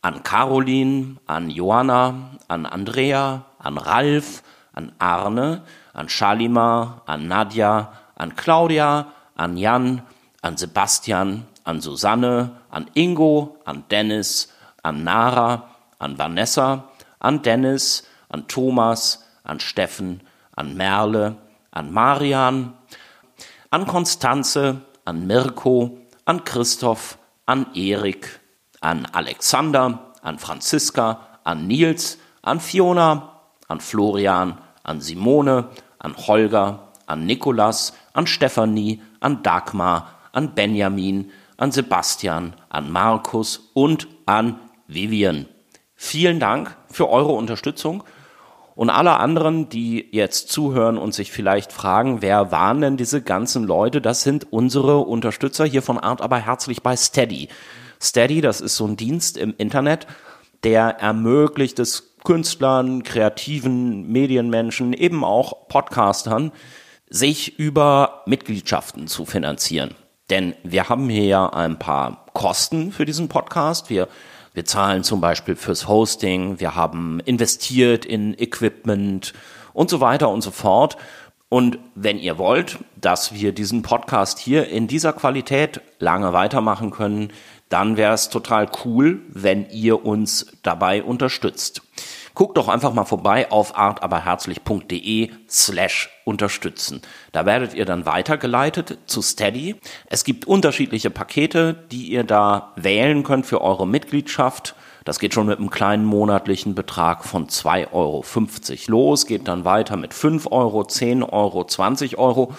an Caroline, an Johanna, an Andrea, an Ralf, an Arne, an Shalimar, an Nadja, an Claudia, an Jan, an Sebastian, an Susanne, an Ingo, an Dennis, an Nara, an Vanessa, an Dennis, an Thomas, an Steffen, an Merle, an Marian, an Konstanze, an Mirko, an Christoph, an Erik, an Alexander, an Franziska, an Nils, an Fiona, an Florian, an Simone, an Holger, an Nikolas, an Stefanie, an Dagmar, an Benjamin, an Sebastian, an Markus und an Vivian. Vielen Dank für eure Unterstützung. Und alle anderen, die jetzt zuhören und sich vielleicht fragen, wer waren denn diese ganzen Leute? Das sind unsere Unterstützer hier von Art aber herzlich bei Steady. Steady, das ist so ein Dienst im Internet, der ermöglicht es Künstlern, kreativen Medienmenschen, eben auch Podcastern, sich über Mitgliedschaften zu finanzieren. Denn wir haben hier ja ein paar Kosten für diesen Podcast. Wir, wir zahlen zum Beispiel fürs Hosting, wir haben investiert in Equipment und so weiter und so fort. Und wenn ihr wollt, dass wir diesen Podcast hier in dieser Qualität lange weitermachen können, dann wäre es total cool, wenn ihr uns dabei unterstützt. Guckt doch einfach mal vorbei auf artaberherzlich.de slash unterstützen. Da werdet ihr dann weitergeleitet zu Steady. Es gibt unterschiedliche Pakete, die ihr da wählen könnt für eure Mitgliedschaft. Das geht schon mit einem kleinen monatlichen Betrag von 2,50 Euro los, geht dann weiter mit 5 Euro, 10 Euro, 20 Euro.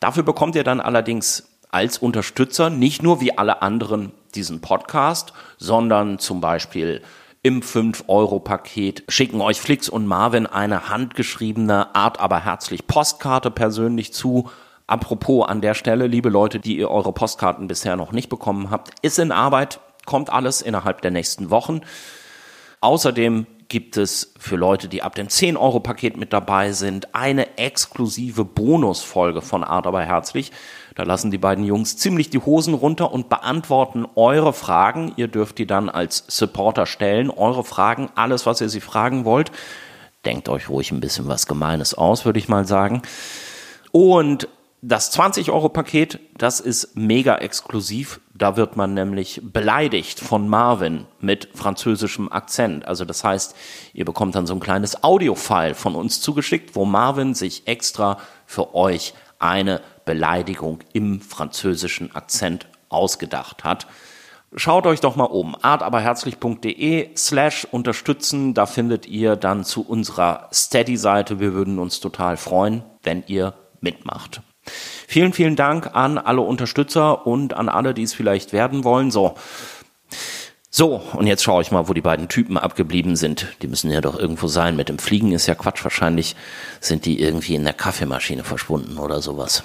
Dafür bekommt ihr dann allerdings als Unterstützer nicht nur wie alle anderen diesen Podcast, sondern zum Beispiel im 5-Euro-Paket schicken euch Flix und Marvin eine handgeschriebene Art, aber herzlich Postkarte persönlich zu. Apropos an der Stelle, liebe Leute, die ihr eure Postkarten bisher noch nicht bekommen habt, ist in Arbeit, kommt alles innerhalb der nächsten Wochen. Außerdem gibt es für Leute, die ab dem 10-Euro-Paket mit dabei sind, eine exklusive Bonusfolge von Art aber herzlich. Da lassen die beiden Jungs ziemlich die Hosen runter und beantworten eure Fragen. Ihr dürft die dann als Supporter stellen. Eure Fragen, alles, was ihr sie fragen wollt. denkt euch ruhig ein bisschen was Gemeines aus, würde ich mal sagen. Und das 20-Euro-Paket, das ist mega exklusiv. Da wird man nämlich beleidigt von Marvin mit französischem Akzent. Also das heißt, ihr bekommt dann so ein kleines Audio-File von uns zugeschickt, wo Marvin sich extra für euch eine Beleidigung im französischen Akzent ausgedacht hat. Schaut euch doch mal um, artaberherzlich.de slash unterstützen, da findet ihr dann zu unserer Steady-Seite. Wir würden uns total freuen, wenn ihr mitmacht. Vielen, vielen Dank an alle Unterstützer und an alle, die es vielleicht werden wollen. So. So, und jetzt schaue ich mal, wo die beiden Typen abgeblieben sind. Die müssen ja doch irgendwo sein. Mit dem Fliegen ist ja Quatsch. Wahrscheinlich sind die irgendwie in der Kaffeemaschine verschwunden oder sowas.